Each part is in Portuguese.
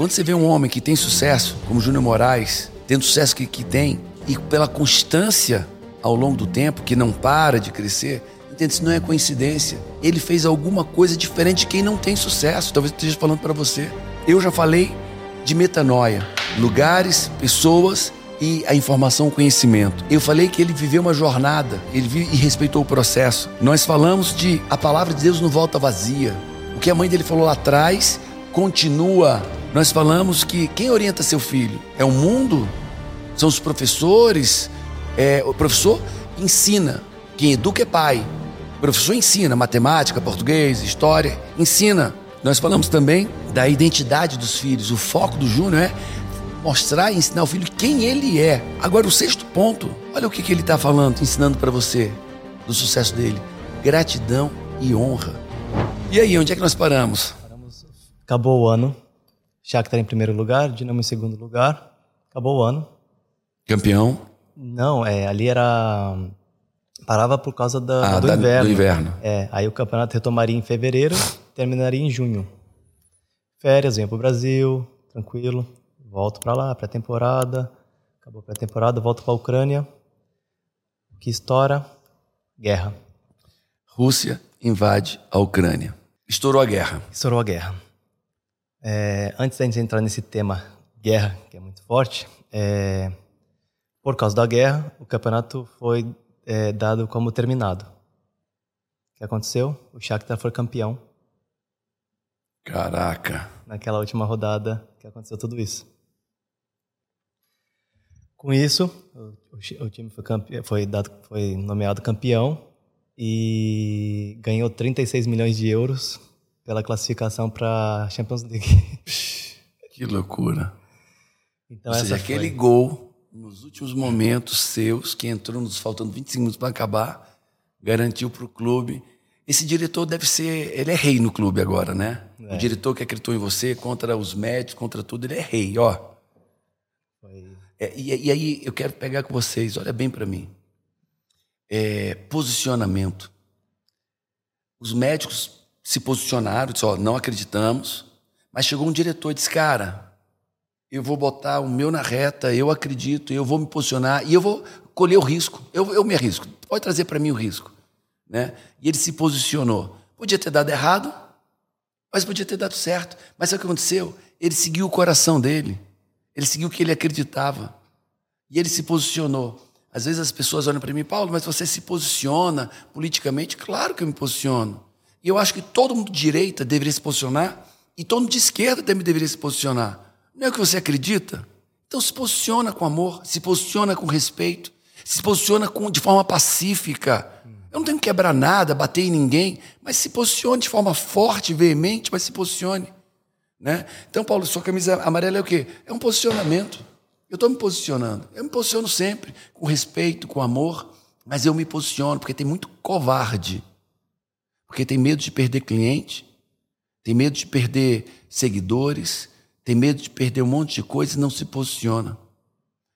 Quando você vê um homem que tem sucesso, como Júnior Moraes, tendo sucesso que, que tem, e pela constância ao longo do tempo, que não para de crescer, entende? Isso não é coincidência. Ele fez alguma coisa diferente de quem não tem sucesso. Talvez eu esteja falando para você. Eu já falei de metanoia, lugares, pessoas e a informação, o conhecimento. Eu falei que ele viveu uma jornada, ele viu e respeitou o processo. Nós falamos de a palavra de Deus não volta vazia. O que a mãe dele falou lá atrás continua. Nós falamos que quem orienta seu filho é o mundo, são os professores. É, o professor ensina, quem educa é pai. O professor ensina matemática, português, história, ensina. Nós falamos também da identidade dos filhos. O foco do Júnior é mostrar e ensinar ao filho quem ele é. Agora, o sexto ponto, olha o que, que ele está falando, ensinando para você do sucesso dele: gratidão e honra. E aí, onde é que nós paramos? Acabou o ano. Shakhtar em primeiro lugar, Dinamo em segundo lugar. Acabou o ano. Campeão? Não, é, ali era parava por causa da, ah, do, da, inverno. do inverno. É, aí o campeonato retomaria em fevereiro, terminaria em junho. Férias, venho pro Brasil, tranquilo volto para lá, pré-temporada, acabou a pré-temporada, volto para a Ucrânia, que estoura, guerra. Rússia invade a Ucrânia. Estourou a guerra. Estourou a guerra. É, antes da gente entrar nesse tema guerra, que é muito forte, é, por causa da guerra, o campeonato foi é, dado como terminado. O que aconteceu? O Shakhtar foi campeão. Caraca. Naquela última rodada que aconteceu tudo isso. Com isso, o, o time foi, campe... foi, dado, foi nomeado campeão e ganhou 36 milhões de euros pela classificação para Champions League. Que loucura. Então, Ou seja, aquele foi... gol nos últimos momentos seus, que entrou nos faltando 25 minutos para acabar, garantiu para o clube. Esse diretor deve ser. Ele é rei no clube agora, né? É. O diretor que acreditou em você, contra os médicos, contra tudo, ele é rei, ó. É, e, e, aí eu quero pegar com vocês, olha bem para mim. É, posicionamento. Os médicos se posicionaram, disseram, não acreditamos, mas chegou um diretor e disse, cara, eu vou botar o meu na reta, eu acredito, eu vou me posicionar e eu vou colher o risco. Eu, eu me arrisco. Pode trazer para mim o risco. Né? E ele se posicionou. Podia ter dado errado, mas podia ter dado certo. Mas sabe o que aconteceu? Ele seguiu o coração dele. Ele seguiu o que ele acreditava. E ele se posicionou. Às vezes as pessoas olham para mim, Paulo, mas você se posiciona politicamente? Claro que eu me posiciono. E eu acho que todo mundo de direita deveria se posicionar e todo mundo de esquerda também deveria se posicionar. Não é o que você acredita? Então se posiciona com amor, se posiciona com respeito, se posiciona com, de forma pacífica. Eu não tenho que quebrar nada, bater em ninguém, mas se posicione de forma forte, veemente, mas se posicione. Né? Então, Paulo, sua camisa amarela é o quê? É um posicionamento. Eu estou me posicionando. Eu me posiciono sempre, com respeito, com amor, mas eu me posiciono porque tem muito covarde. Porque tem medo de perder cliente, tem medo de perder seguidores, tem medo de perder um monte de coisa e não se posiciona.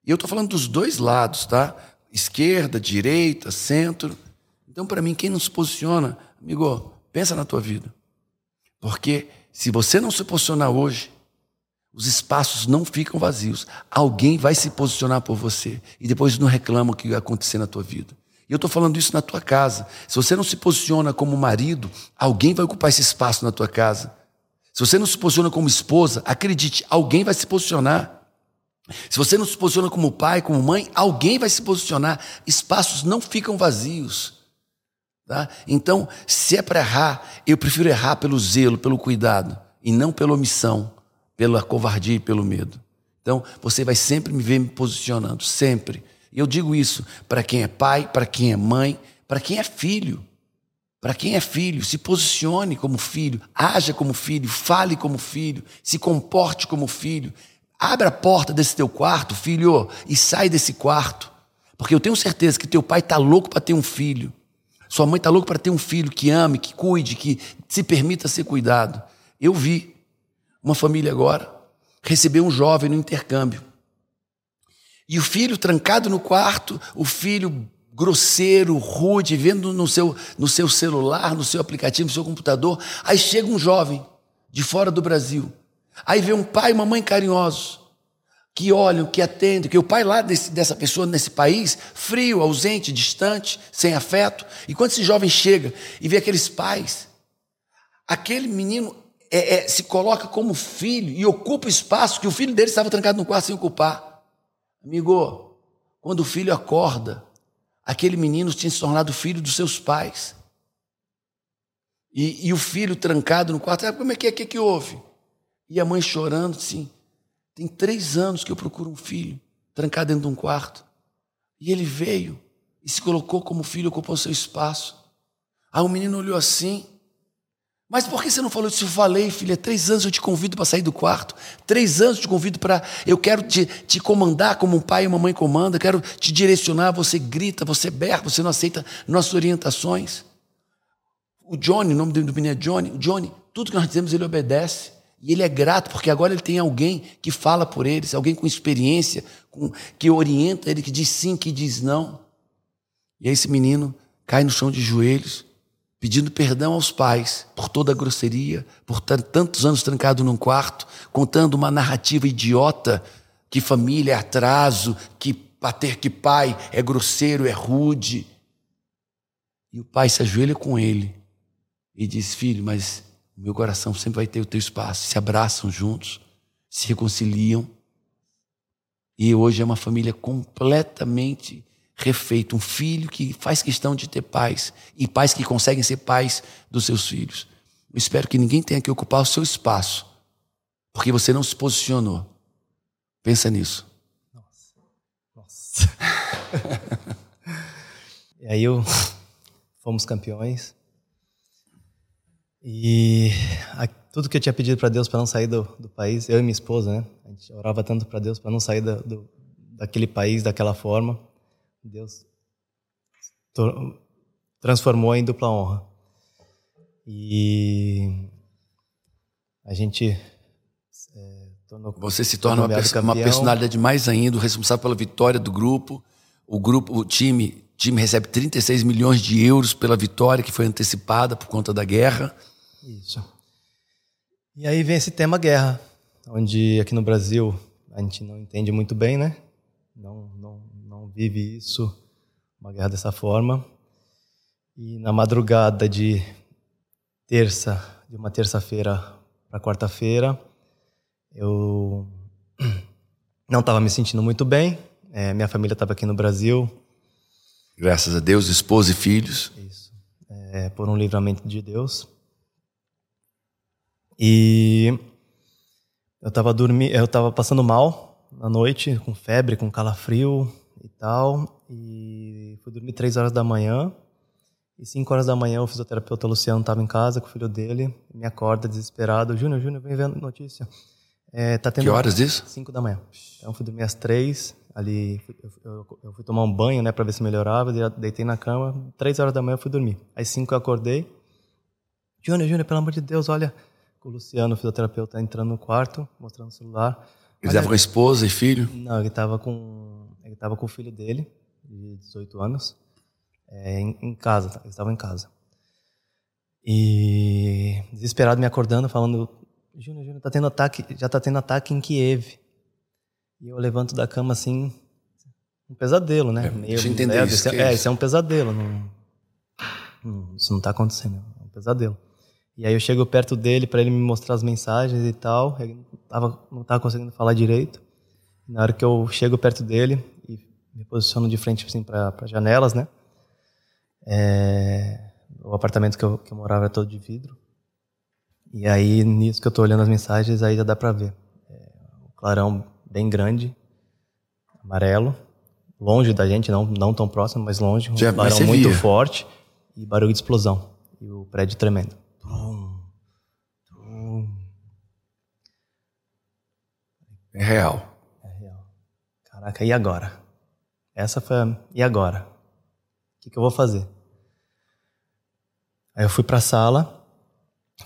E eu estou falando dos dois lados, tá? Esquerda, direita, centro. Então, para mim, quem não se posiciona, amigo, pensa na tua vida. Porque se você não se posicionar hoje, os espaços não ficam vazios. Alguém vai se posicionar por você e depois não reclama o que vai acontecer na tua vida. E eu estou falando isso na tua casa. Se você não se posiciona como marido, alguém vai ocupar esse espaço na tua casa. Se você não se posiciona como esposa, acredite, alguém vai se posicionar. Se você não se posiciona como pai, como mãe, alguém vai se posicionar. Espaços não ficam vazios. Tá? Então, se é para errar, eu prefiro errar pelo zelo, pelo cuidado, e não pela omissão, pela covardia e pelo medo. Então, você vai sempre me ver me posicionando, sempre. Eu digo isso para quem é pai, para quem é mãe, para quem é filho. Para quem é filho, se posicione como filho, haja como filho, fale como filho, se comporte como filho. Abra a porta desse teu quarto, filho, e sai desse quarto. Porque eu tenho certeza que teu pai está louco para ter um filho. Sua mãe está louca para ter um filho que ame, que cuide, que se permita ser cuidado. Eu vi uma família agora recebeu um jovem no intercâmbio. E o filho trancado no quarto, o filho grosseiro, rude, vendo no seu, no seu celular, no seu aplicativo, no seu computador. Aí chega um jovem de fora do Brasil. Aí vê um pai e uma mãe carinhosos, que olham, que atendem, que o pai lá desse, dessa pessoa nesse país, frio, ausente, distante, sem afeto. E quando esse jovem chega e vê aqueles pais, aquele menino é, é, se coloca como filho e ocupa o espaço que o filho dele estava trancado no quarto sem ocupar. Amigo, quando o filho acorda, aquele menino tinha se tornado filho dos seus pais. E, e o filho trancado no quarto, ah, como é que é? O que, que houve? E a mãe chorando, assim, tem três anos que eu procuro um filho, trancado dentro de um quarto. E ele veio e se colocou como filho, ocupou seu espaço. Aí o menino olhou assim, mas por que você não falou isso? Eu falei, filha, três anos eu te convido para sair do quarto. Três anos eu te convido para. Eu quero te, te comandar como um pai e uma mãe comanda. Quero te direcionar. Você grita, você berra, você não aceita nossas orientações. O Johnny, o nome do menino é Johnny. Johnny, tudo que nós dizemos, ele obedece. E ele é grato, porque agora ele tem alguém que fala por eles, alguém com experiência, com, que orienta ele, que diz sim, que diz não. E aí esse menino cai no chão de joelhos pedindo perdão aos pais por toda a grosseria, por tantos anos trancado num quarto, contando uma narrativa idiota que família é atraso, que pater que pai é grosseiro, é rude. E o pai se ajoelha com ele e diz: Filho, mas meu coração sempre vai ter o teu espaço. Se abraçam juntos, se reconciliam. E hoje é uma família completamente refeito, um filho que faz questão de ter pais e pais que conseguem ser pais dos seus filhos. Eu espero que ninguém tenha que ocupar o seu espaço, porque você não se posicionou. Pensa nisso. Nossa. Nossa. e aí eu fomos campeões. E a, tudo que eu tinha pedido para Deus para não sair do, do, país, eu e minha esposa, né? A gente orava tanto para Deus para não sair do, daquele país daquela forma. Deus transformou em dupla honra. E a gente é, tornou Você se torna uma, uma, personalidade mais ainda, responsável pela vitória do grupo. O grupo, o time, time recebe 36 milhões de euros pela vitória que foi antecipada por conta da guerra. Isso. E aí vem esse tema guerra, onde aqui no Brasil a gente não entende muito bem, né? Não, vive isso, uma guerra dessa forma. E na madrugada de terça, de uma terça-feira para quarta-feira, eu não estava me sentindo muito bem. É, minha família estava aqui no Brasil. Graças a Deus, esposa e filhos. Isso. É, por um livramento de Deus. E eu estava dormindo, eu estava passando mal na noite, com febre, com calafrio, e tal. E fui dormir três horas da manhã. E cinco horas da manhã o fisioterapeuta Luciano estava em casa com o filho dele. Me acorda desesperado. Júnior, Júnior, vem vendo notícia. É, tá tendo que horas disso? Cinco da manhã. Então fui dormir às três. Ali eu, eu, fui tomar um banho, né, para ver se melhorava. Deitei na cama. Três horas da manhã eu fui dormir. Às cinco eu acordei. Júnior, Júnior, pelo amor de Deus, olha. O Luciano, o fisioterapeuta, entrando no quarto, mostrando o celular. Ele estava com a esposa e filho? Não, ele estava com ele estava com o filho dele, de 18 anos, é, em, em, casa, ele estava em casa. E desesperado me acordando, falando: Júnior, Júnior, tá tendo ataque, já está tendo ataque em Kiev. E eu levanto da cama assim, um pesadelo, né? É, Meio, deixa eu entender é, isso. É, é, isso é um pesadelo. Não, não, isso não está acontecendo, é um pesadelo. E aí eu chego perto dele para ele me mostrar as mensagens e tal. Ele não estava conseguindo falar direito. Na hora que eu chego perto dele, me posiciono de frente assim, para janelas, né? É, o apartamento que eu, que eu morava era todo de vidro. E aí, nisso que eu estou olhando as mensagens, aí já dá para ver. É, o clarão bem grande, amarelo, longe da gente, não, não tão próximo, mas longe. Um já, clarão muito via. forte e barulho de explosão. E o prédio tremendo. É real. É real. Caraca, e agora? Essa foi a... E agora? O que, que eu vou fazer? Aí eu fui para a sala,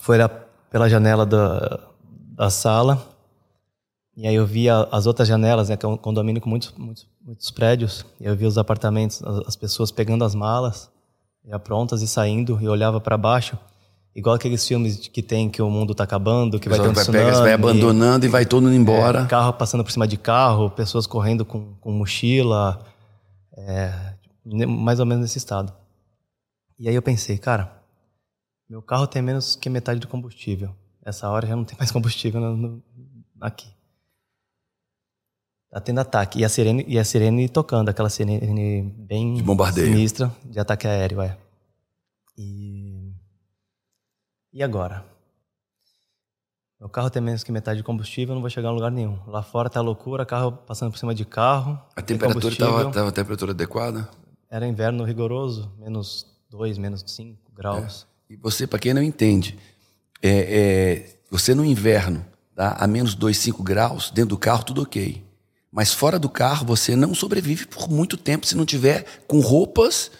fui olhar pela janela da, da sala, e aí eu vi as outras janelas, né, que é um condomínio com muitos, muitos, muitos prédios, e eu vi os apartamentos, as pessoas pegando as malas, já prontas e saindo, e olhava para baixo, igual aqueles filmes que tem que o mundo está acabando, que vai ter um vai tsunami. Pega, vai abandonando e vai todo mundo embora. É, carro passando por cima de carro, pessoas correndo com, com mochila, é, mais ou menos nesse estado. E aí eu pensei, cara, meu carro tem menos que metade do combustível. Essa hora já não tem mais combustível no, no, aqui. Tá tendo ataque. E a sirene, e a sirene tocando, aquela sirene bem de bombardeio. sinistra de ataque aéreo, é. E, e agora? Meu carro tem menos que metade de combustível, eu não vou chegar em lugar nenhum. Lá fora tá loucura, carro passando por cima de carro. A temperatura estava a temperatura adequada? Era inverno rigoroso, menos 2, menos 5 graus. É. E você, para quem não entende, é, é, você no inverno, tá, a menos 2, 5 graus, dentro do carro, tudo ok. Mas fora do carro, você não sobrevive por muito tempo se não tiver com roupas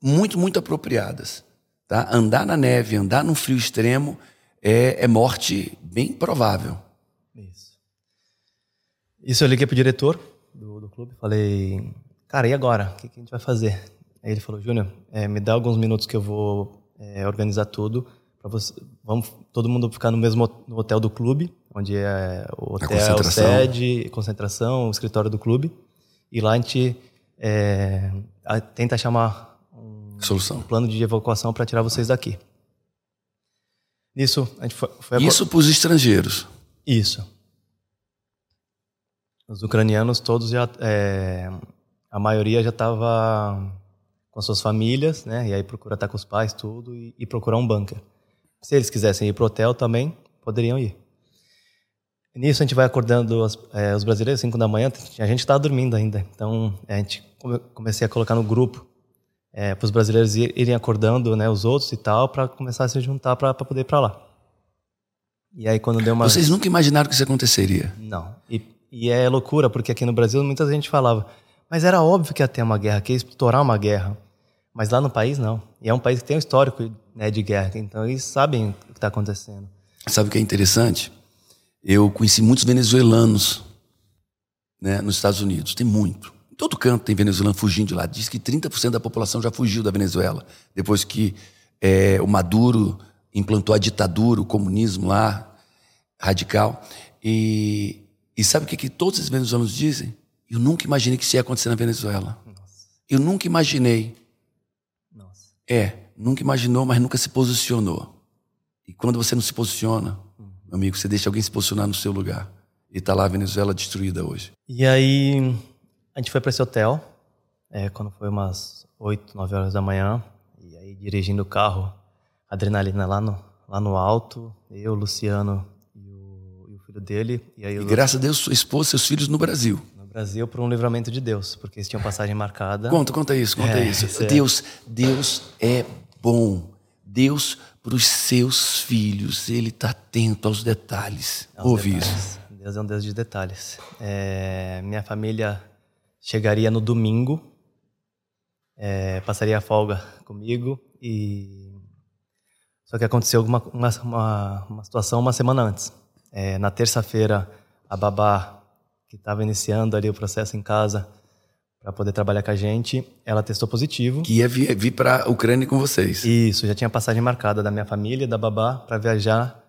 muito, muito apropriadas. Tá? Andar na neve, andar num frio extremo é, é morte bem provável. Isso. Isso eu liguei pro diretor do, do clube, falei, cara, e agora? O que, que a gente vai fazer? Aí ele falou, Júnior, é, me dá alguns minutos que eu vou é, organizar tudo. Você, vamos todo mundo ficar no mesmo no hotel do clube, onde é o hotel, sede, concentração, o escritório do clube. E lá a gente é, tenta chamar um, Solução. um plano de evacuação para tirar vocês daqui. Isso, a gente foi, foi Isso para os estrangeiros. Isso. Os ucranianos todos já, é, a maioria já estava com suas famílias, né? E aí procura estar com os pais, tudo, e, e procurar um bunker. Se eles quisessem ir para o hotel também, poderiam ir. Nisso a gente vai acordando os, é, os brasileiros, 5 da manhã, a gente estava dormindo ainda. Então a gente comecei a colocar no grupo é, para os brasileiros irem acordando né, os outros e tal, para começar a se juntar para poder ir para lá. E aí quando deu uma. Vocês nunca imaginaram que isso aconteceria? Não. E, e é loucura, porque aqui no Brasil muita gente falava, mas era óbvio que ia ter uma guerra, que ia estourar uma guerra. Mas lá no país, não. E é um país que tem um histórico né, de guerra, então eles sabem o que está acontecendo. Sabe o que é interessante? Eu conheci muitos venezuelanos né, nos Estados Unidos, tem muito. Em todo canto tem venezuelano fugindo de lá. Diz que 30% da população já fugiu da Venezuela, depois que é, o Maduro implantou a ditadura, o comunismo lá, radical. E, e sabe o que, que todos os venezuelanos dizem? Eu nunca imaginei que isso ia acontecer na Venezuela. Nossa. Eu nunca imaginei. É, nunca imaginou, mas nunca se posicionou. E quando você não se posiciona, hum. meu amigo, você deixa alguém se posicionar no seu lugar. E está lá a Venezuela destruída hoje. E aí, a gente foi para esse hotel, é, quando foi umas 8, 9 horas da manhã. E aí, dirigindo o carro, adrenalina lá no, lá no alto. Eu, Luciano e o, e o filho dele. E, aí, e graças a Deus, sua esposa e seus filhos no Brasil. Brasil por um livramento de Deus, porque eles tinham passagem marcada. Conta, conta isso, conta é, isso. É... Deus, Deus é bom. Deus para os seus filhos, ele está atento aos detalhes. Aos Ouve detalhes. isso. Deus é um Deus de detalhes. É, minha família chegaria no domingo, é, passaria a folga comigo e só que aconteceu uma, uma, uma situação uma semana antes. É, na terça-feira, a babá que estava iniciando ali o processo em casa para poder trabalhar com a gente, ela testou positivo. Que ia vir, vir para a Ucrânia com vocês. Isso, já tinha passagem marcada da minha família, da babá, para viajar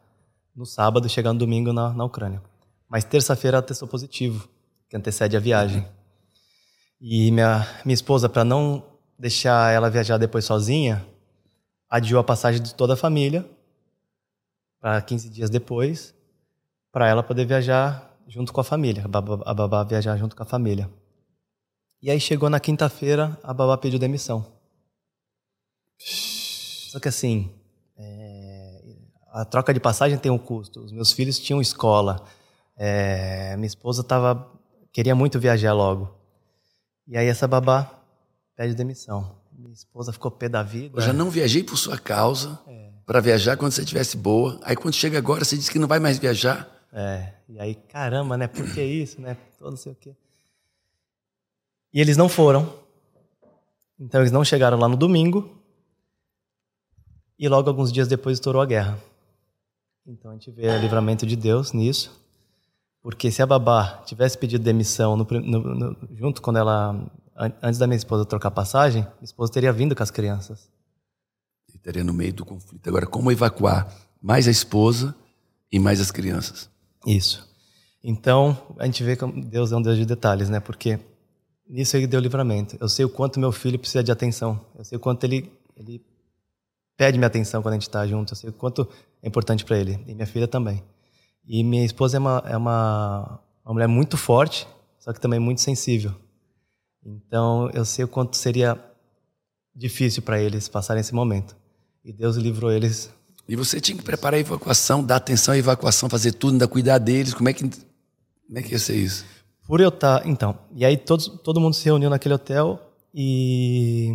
no sábado chegar no domingo na, na Ucrânia. Mas terça-feira ela testou positivo, que antecede a viagem. E minha, minha esposa, para não deixar ela viajar depois sozinha, adiou a passagem de toda a família para 15 dias depois, para ela poder viajar junto com a família, a babá, a babá viajar junto com a família. E aí chegou na quinta-feira, a babá pediu demissão. Só que assim, é, a troca de passagem tem um custo. Os meus filhos tinham escola. É, minha esposa tava, queria muito viajar logo. E aí essa babá pede demissão. Minha esposa ficou pé da vida. Eu já não viajei por sua causa é. para viajar quando você estivesse boa. Aí quando chega agora, você diz que não vai mais viajar. É, e aí, caramba, né? Por que isso, né? Todo não sei o quê. E eles não foram. Então eles não chegaram lá no domingo. E logo alguns dias depois estourou a guerra. Então a gente vê o livramento de Deus nisso. Porque se a babá tivesse pedido demissão no, no, no, junto quando ela. Antes da minha esposa trocar passagem, minha esposa teria vindo com as crianças. estaria no meio do conflito. Agora, como evacuar mais a esposa e mais as crianças? Isso. Então, a gente vê que Deus é um Deus de detalhes, né? Porque nisso ele deu livramento. Eu sei o quanto meu filho precisa de atenção. Eu sei o quanto ele, ele pede minha atenção quando a gente está junto. Eu sei o quanto é importante para ele. E minha filha também. E minha esposa é uma, é uma, uma mulher muito forte, só que também muito sensível. Então, eu sei o quanto seria difícil para eles passarem esse momento. E Deus livrou eles. E você tinha que preparar a evacuação, dar atenção à evacuação, fazer tudo, ainda cuidar deles. Como é que como é que ia ser isso? Por eu estar. Tá, então, e aí todos, todo mundo se reuniu naquele hotel e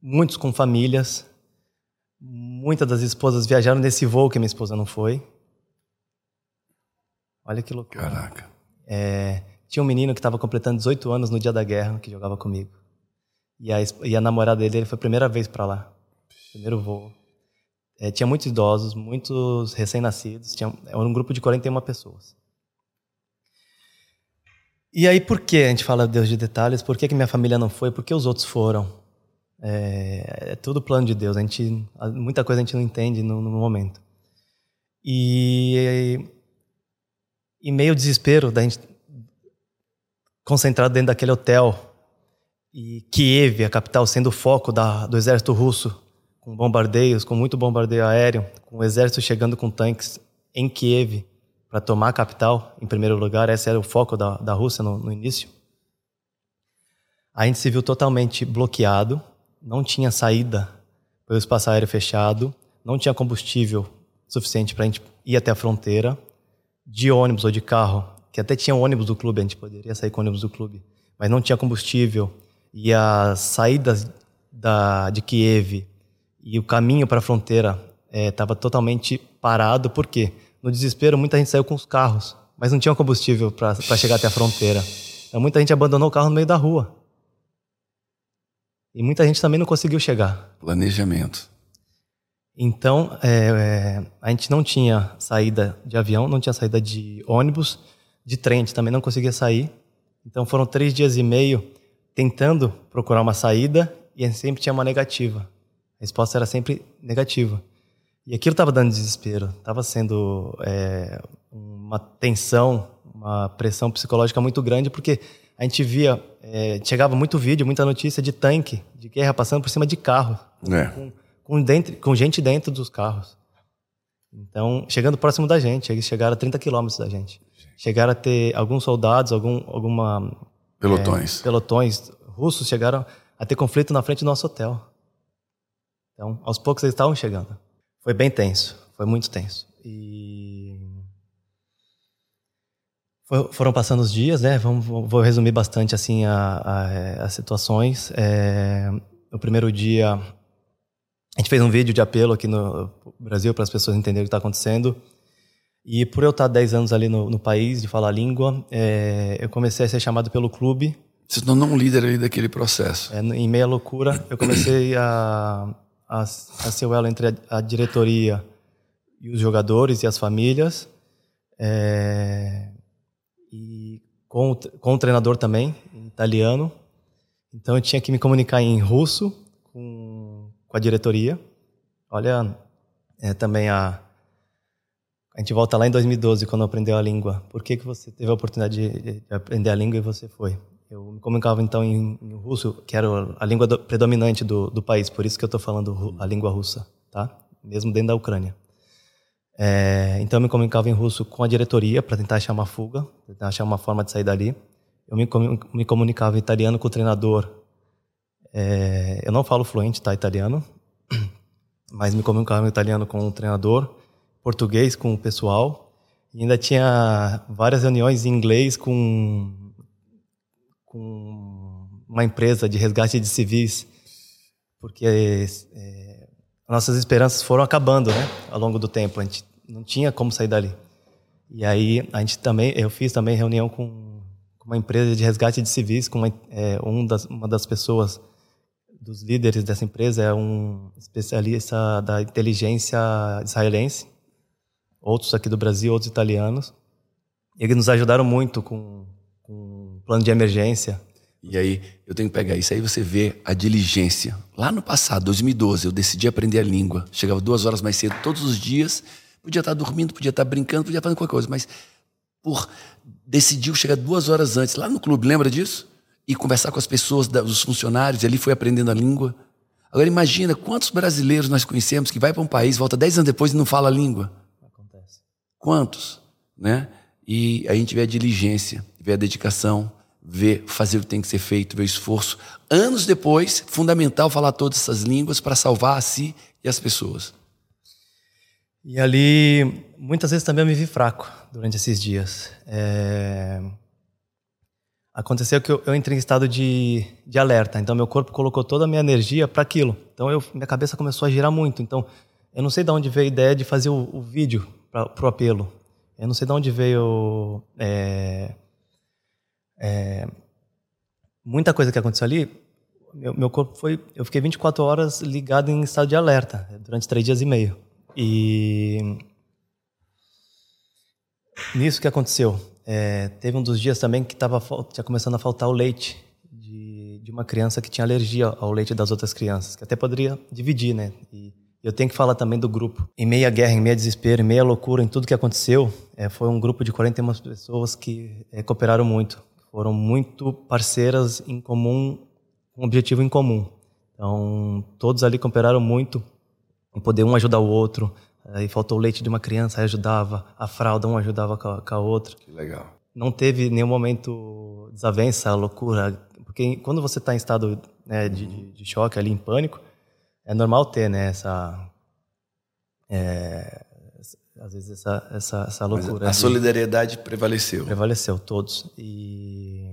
muitos com famílias. Muitas das esposas viajaram nesse voo que minha esposa não foi. Olha que loucura. Caraca. É, tinha um menino que estava completando 18 anos no dia da guerra, que jogava comigo. E a, e a namorada dele foi a primeira vez para lá. Primeiro voo. É, tinha muitos idosos, muitos recém-nascidos. Tinha, era um grupo de 41 pessoas. E aí, por que a gente fala Deus de detalhes? Por que, que minha família não foi? Por que os outros foram? É, é tudo plano de Deus. A gente, muita coisa a gente não entende no, no momento. E, e meio desespero da gente concentrado dentro daquele hotel. E Kiev, a capital, sendo o foco da, do exército russo, com bombardeios, com muito bombardeio aéreo, com o exército chegando com tanques em Kiev para tomar a capital, em primeiro lugar, esse era o foco da, da Rússia no, no início. A gente se viu totalmente bloqueado, não tinha saída pelo espaço aéreo fechado, não tinha combustível suficiente para a gente ir até a fronteira, de ônibus ou de carro, que até tinha ônibus do clube, a gente poderia sair com ônibus do clube, mas não tinha combustível, e as saídas da, de Kiev e o caminho para a fronteira estava é, totalmente parado, por quê? no desespero, muita gente saiu com os carros, mas não tinha combustível para chegar até a fronteira. Então, muita gente abandonou o carro no meio da rua. E muita gente também não conseguiu chegar. Planejamento. Então, é, é, a gente não tinha saída de avião, não tinha saída de ônibus, de trem, a gente também não conseguia sair. Então, foram três dias e meio tentando procurar uma saída e sempre tinha uma negativa. A resposta era sempre negativa. E aquilo estava dando desespero, estava sendo é, uma tensão, uma pressão psicológica muito grande, porque a gente via, é, chegava muito vídeo, muita notícia de tanque, de guerra passando por cima de carro, é. com, com, dentro, com gente dentro dos carros. Então, chegando próximo da gente, eles chegaram a 30 quilômetros da gente. Chegaram a ter alguns soldados, algum, alguma... Pelotões. É, pelotões russos chegaram a ter conflito na frente do nosso hotel. Então, aos poucos eles estavam chegando. Foi bem tenso, foi muito tenso. E foram passando os dias, né? Vamos, vou resumir bastante assim a, as situações. É, no primeiro dia, a gente fez um vídeo de apelo aqui no Brasil para as pessoas entenderem o que está acontecendo. E por eu estar 10 anos ali no, no país, de falar a língua, é, eu comecei a ser chamado pelo clube. Você se tornou um líder ali daquele processo. É, em meia loucura, eu comecei a, a, a ser o elo entre a, a, diretoria e os jogadores e as famílias. É, e com, com o treinador também, italiano. Então eu tinha que me comunicar em russo com, a diretoria. Olha, é, também a. A gente volta lá em 2012, quando aprendeu a língua. Por que, que você teve a oportunidade de, de aprender a língua e você foi? Eu me comunicava então em, em russo, que era a língua do, predominante do, do, país, por isso que eu estou falando a língua russa, tá? Mesmo dentro da Ucrânia. É, então eu me comunicava em russo com a diretoria para tentar achar uma fuga, tentar achar uma forma de sair dali. Eu me, me comunicava em italiano com o treinador. É, eu não falo fluente, tá, italiano, mas me comunicava em italiano com o treinador, português com o pessoal, e ainda tinha várias reuniões em inglês com com uma empresa de resgate de civis, porque é, nossas esperanças foram acabando, né, ao longo do tempo. A gente não tinha como sair dali. E aí a gente também, eu fiz também reunião com, com uma empresa de resgate de civis, com uma, é, um das, uma das pessoas dos líderes dessa empresa é um especialista da inteligência israelense, outros aqui do Brasil, outros italianos. Eles nos ajudaram muito com plano de emergência E aí eu tenho que pegar isso. Aí você vê a diligência. Lá no passado, 2012, eu decidi aprender a língua. Chegava duas horas mais cedo todos os dias. Podia estar dormindo, podia estar brincando, podia estar fazendo qualquer coisa. Mas por decidiu chegar duas horas antes lá no clube, lembra disso? E conversar com as pessoas, os funcionários, e ali foi aprendendo a língua. Agora imagina quantos brasileiros nós conhecemos que vai para um país, volta dez anos depois e não fala a língua. Acontece. Quantos, né? E a gente vê a diligência, vê a dedicação, vê fazer o que tem que ser feito, vê o esforço. Anos depois, fundamental falar todas essas línguas para salvar a si e as pessoas. E ali, muitas vezes também eu me vi fraco durante esses dias. É... Aconteceu que eu, eu, entrei em estado de, de alerta, então meu corpo colocou toda a minha energia para aquilo. Então eu, minha cabeça começou a girar muito. Então eu não sei de onde veio a ideia de fazer o, o vídeo para o apelo. Eu não sei de onde veio é, é, muita coisa que aconteceu ali. Meu, meu, corpo foi, eu fiquei 24 horas ligado em estado de alerta durante três dias e meio. E nisso que aconteceu, é, teve um dos dias também que tava tinha começando a faltar o leite de, de uma criança que tinha alergia ao leite das outras crianças, que até poderia dividir, né? E, eu tenho que falar também do grupo. Em meia guerra, em meia desespero, em meia loucura, em tudo que aconteceu, é, foi um grupo de 41 pessoas que é, cooperaram muito. Foram muito parceiras em comum, com um objetivo em comum. Então, todos ali cooperaram muito em poder um ajudar o outro. Aí faltou o leite de uma criança, aí ajudava. A fralda, um ajudava com a, com a outra. Que legal. Não teve nenhum momento desavença, loucura. Porque quando você está em estado né, de, de, de choque, ali em pânico, é normal ter, né, essa... É, às vezes essa, essa, essa loucura. Mas a solidariedade prevaleceu. Prevaleceu, todos. E,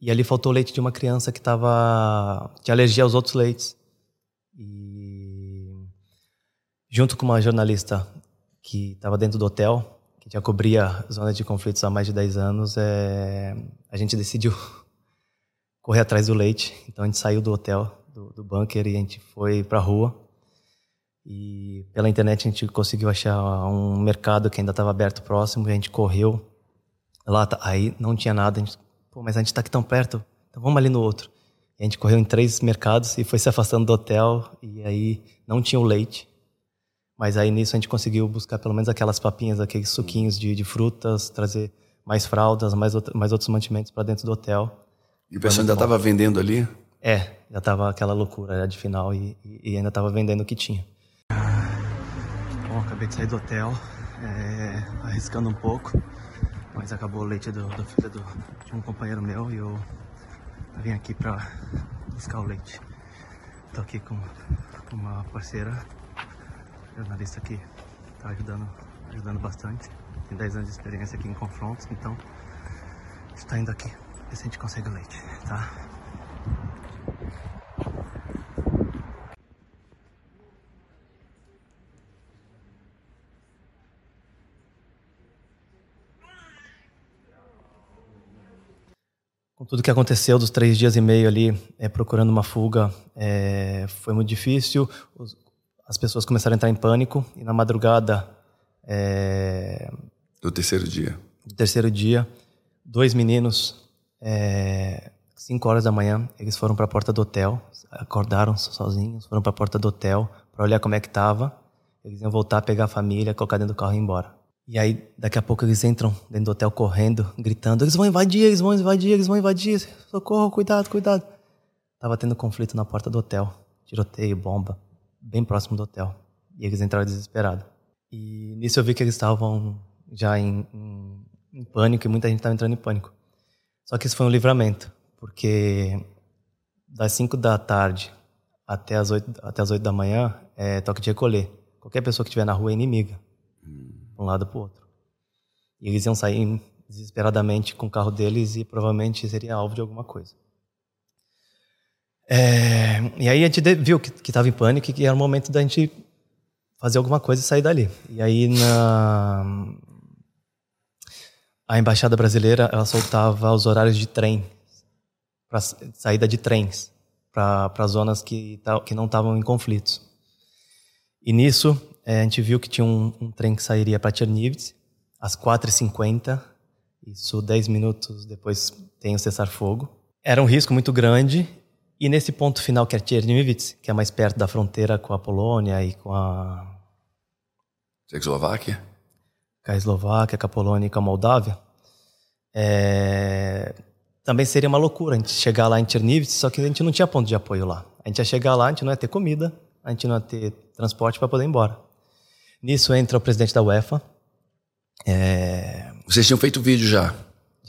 e ali faltou leite de uma criança que tava, tinha alergia aos outros leites. Junto com uma jornalista que estava dentro do hotel, que já cobria zonas de conflitos há mais de 10 anos, é, a gente decidiu correr atrás do leite. Então a gente saiu do hotel do, do bunker e a gente foi para a rua. E pela internet a gente conseguiu achar um mercado que ainda estava aberto próximo e a gente correu. Lá, tá, aí não tinha nada. A gente, Pô, mas a gente está aqui tão perto, então vamos ali no outro. E a gente correu em três mercados e foi se afastando do hotel e aí não tinha o leite. Mas aí nisso a gente conseguiu buscar pelo menos aquelas papinhas, aqueles suquinhos de, de frutas, trazer mais fraldas, mais, mais outros mantimentos para dentro do hotel. E o pessoal ainda estava vendendo ali? É, já tava aquela loucura de final e, e, ainda tava vendendo o que tinha. Bom, acabei de sair do hotel, é, arriscando um pouco, mas acabou o leite do, do filho do, de um companheiro meu e eu vim aqui pra buscar o leite. Tô aqui com uma parceira, jornalista que tá ajudando, ajudando bastante. Tem 10 anos de experiência aqui em confrontos, então está indo aqui. Ver se a gente consegue o leite, tá? com tudo que aconteceu dos três dias e meio ali, é, procurando uma fuga, é, foi muito difícil. Os, as pessoas começaram a entrar em pânico e na madrugada é, do terceiro dia, do terceiro dia, dois meninos, é, cinco horas da manhã, eles foram para a porta do hotel, acordaram sozinhos, foram para a porta do hotel para olhar como é que tava. Eles iam voltar, pegar a família, colocar dentro do carro e ir embora. E aí, daqui a pouco, eles entram dentro do hotel correndo, gritando: eles vão invadir, eles vão invadir, eles vão invadir, socorro, cuidado, cuidado. Tava tendo conflito na porta do hotel, tiroteio, bomba, bem próximo do hotel. E eles entraram desesperados. E nisso eu vi que eles estavam já em, em, em pânico e muita gente estava entrando em pânico. Só que isso foi um livramento, porque das 5 da tarde até as 8, até as 8 da manhã é toque de recolher. Qualquer pessoa que estiver na rua é inimiga um lado para o outro. E eles iam sair desesperadamente com o carro deles e provavelmente seria alvo de alguma coisa. É, e aí a gente viu que estava em pânico e que era o momento da gente fazer alguma coisa e sair dali. E aí na a embaixada brasileira ela soltava os horários de trem para saída de trens para zonas que, que não estavam em conflitos. E nisso é, a gente viu que tinha um, um trem que sairia para Chernivtsi às 4h50. Isso 10 minutos depois tem o cessar-fogo. Era um risco muito grande. E nesse ponto final, que é Tchernivitz, que é mais perto da fronteira com a Polônia e com a. Tchecoslováquia? Com a Eslováquia, com a Polônia e com a Moldávia. É... Também seria uma loucura a gente chegar lá em Tchernivtsi, só que a gente não tinha ponto de apoio lá. A gente ia chegar lá, a gente não ia ter comida, a gente não ia ter transporte para poder ir embora. Nisso entra o presidente da UEFA. É... Vocês tinham feito vídeo já?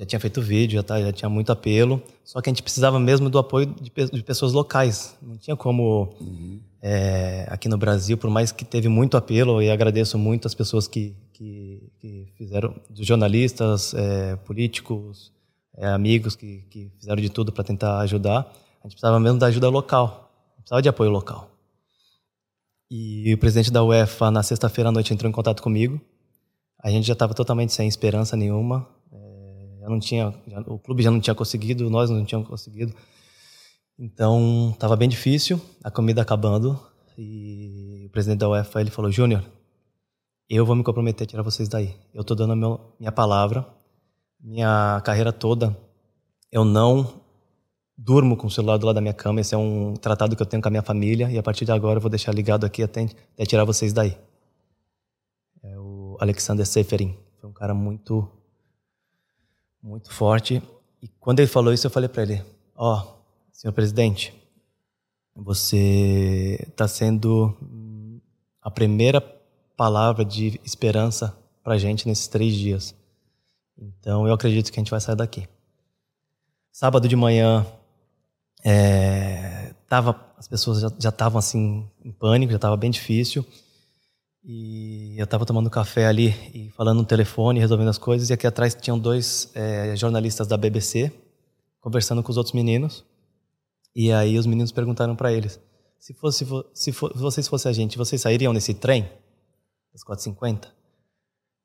Já tinha feito vídeo, já, tá, já tinha muito apelo. Só que a gente precisava mesmo do apoio de, de pessoas locais. Não tinha como. Uhum. É, aqui no Brasil, por mais que teve muito apelo, e agradeço muito as pessoas que, que, que fizeram, jornalistas, é, políticos, é, amigos que, que fizeram de tudo para tentar ajudar. A gente precisava mesmo da ajuda local, precisava de apoio local. E o presidente da UEFA, na sexta-feira à noite, entrou em contato comigo. A gente já estava totalmente sem esperança nenhuma. Já não tinha, já, o clube já não tinha conseguido, nós não tínhamos conseguido. Então, estava bem difícil, a comida acabando. E o presidente da UEFA ele falou: Júnior, eu vou me comprometer a tirar vocês daí. Eu estou dando a meu, minha palavra, minha carreira toda. Eu não durmo com o celular do lado da minha cama. Esse é um tratado que eu tenho com a minha família e a partir de agora eu vou deixar ligado aqui até, até tirar vocês daí. É o Alexander Seferin. Foi um cara muito, muito forte. E quando ele falou isso, eu falei para ele: Ó, oh, senhor presidente, você está sendo a primeira palavra de esperança para gente nesses três dias. Então eu acredito que a gente vai sair daqui. Sábado de manhã, é, tava, as pessoas já estavam assim em pânico, já estava bem difícil. E eu estava tomando café ali e falando no telefone, resolvendo as coisas. E aqui atrás tinham dois é, jornalistas da BBC conversando com os outros meninos. E aí os meninos perguntaram para eles: se fosse se for, vocês fossem a gente, vocês sairiam nesse trem das 4h50?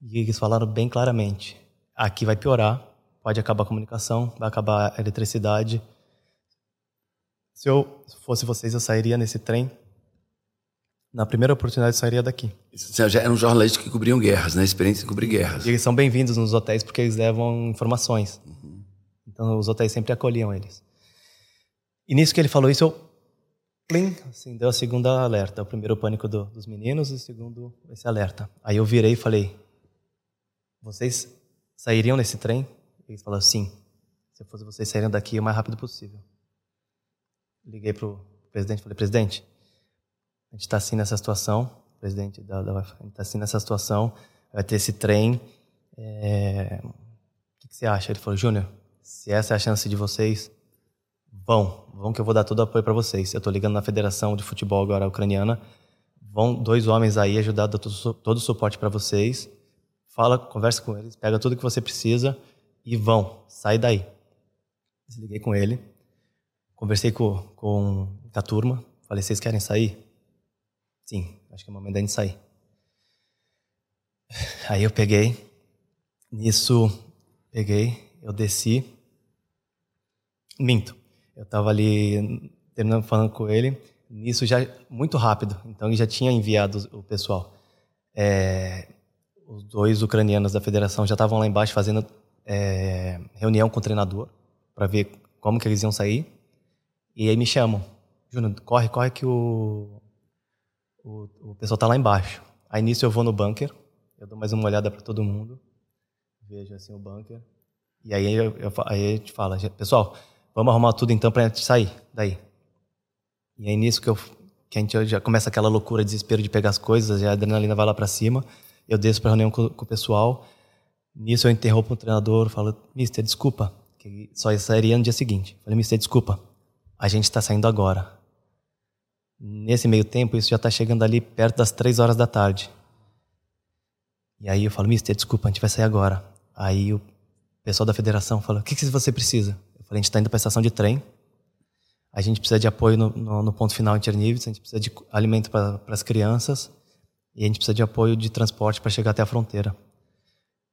E eles falaram bem claramente: aqui vai piorar, pode acabar a comunicação, vai acabar a eletricidade se eu fosse vocês, eu sairia nesse trem. Na primeira oportunidade, sairia daqui. Já eram jornalistas que cobriam guerras, né? Experiência em cobrir guerras. E eles são bem-vindos nos hotéis porque eles levam informações. Uhum. Então, os hotéis sempre acolhiam eles. E nisso que ele falou isso, eu... Plim, assim, deu a segunda alerta. O primeiro pânico do, dos meninos e o segundo esse alerta. Aí eu virei e falei, vocês sairiam nesse trem? Eles falaram, sim. Se fosse vocês sairiam daqui o mais rápido possível liguei pro presidente, falei, presidente, gente está assim nessa situação, presidente da, da a gente está assim nessa situação, vai ter esse trem, é... o que, que, você acha? Ele falou, Júnior, se essa é a chance de vocês, vão, vão que eu vou dar todo o apoio para vocês. Eu estou ligando na Federação de Futebol agora ucraniana, vão dois homens aí ajudar todo, todo o suporte para vocês, fala, conversa com eles, pega tudo que você precisa e vão, sai daí. Desliguei com ele, Conversei com, com a turma, falei, vocês querem sair? Sim, acho que é o momento da gente sair. Aí eu peguei, nisso, peguei, eu desci, minto, eu estava ali terminando falando com ele, nisso já muito rápido, então ele já tinha enviado o pessoal. É, os dois ucranianos da federação já estavam lá embaixo fazendo é, reunião com o treinador para ver como que eles iam sair. E aí me chamam. Júnior, corre, corre que o, o, o pessoal tá lá embaixo. Aí nisso eu vou no bunker, eu dou mais uma olhada para todo mundo, vejo assim o bunker. E aí, eu, eu, aí a gente fala, pessoal, vamos arrumar tudo então pra gente sair daí. E aí nisso que, eu, que a gente já começa aquela loucura, desespero de pegar as coisas, a adrenalina vai lá para cima. Eu desço pra reunião com, com, o pessoal. Nisso eu interrompo o treinador, falo, mister, desculpa, que só sairia no dia seguinte. Falei, mister, desculpa, a gente está saindo agora. Nesse meio tempo, isso já está chegando ali perto das três horas da tarde. E aí eu falo, mister, desculpa, a gente vai sair agora. Aí o pessoal da federação fala, o que, que você precisa? Eu falei, a gente está indo para a estação de trem, a gente precisa de apoio no, no, no ponto final em Tchernivtsi, a gente precisa de alimento para as crianças e a gente precisa de apoio de transporte para chegar até a fronteira.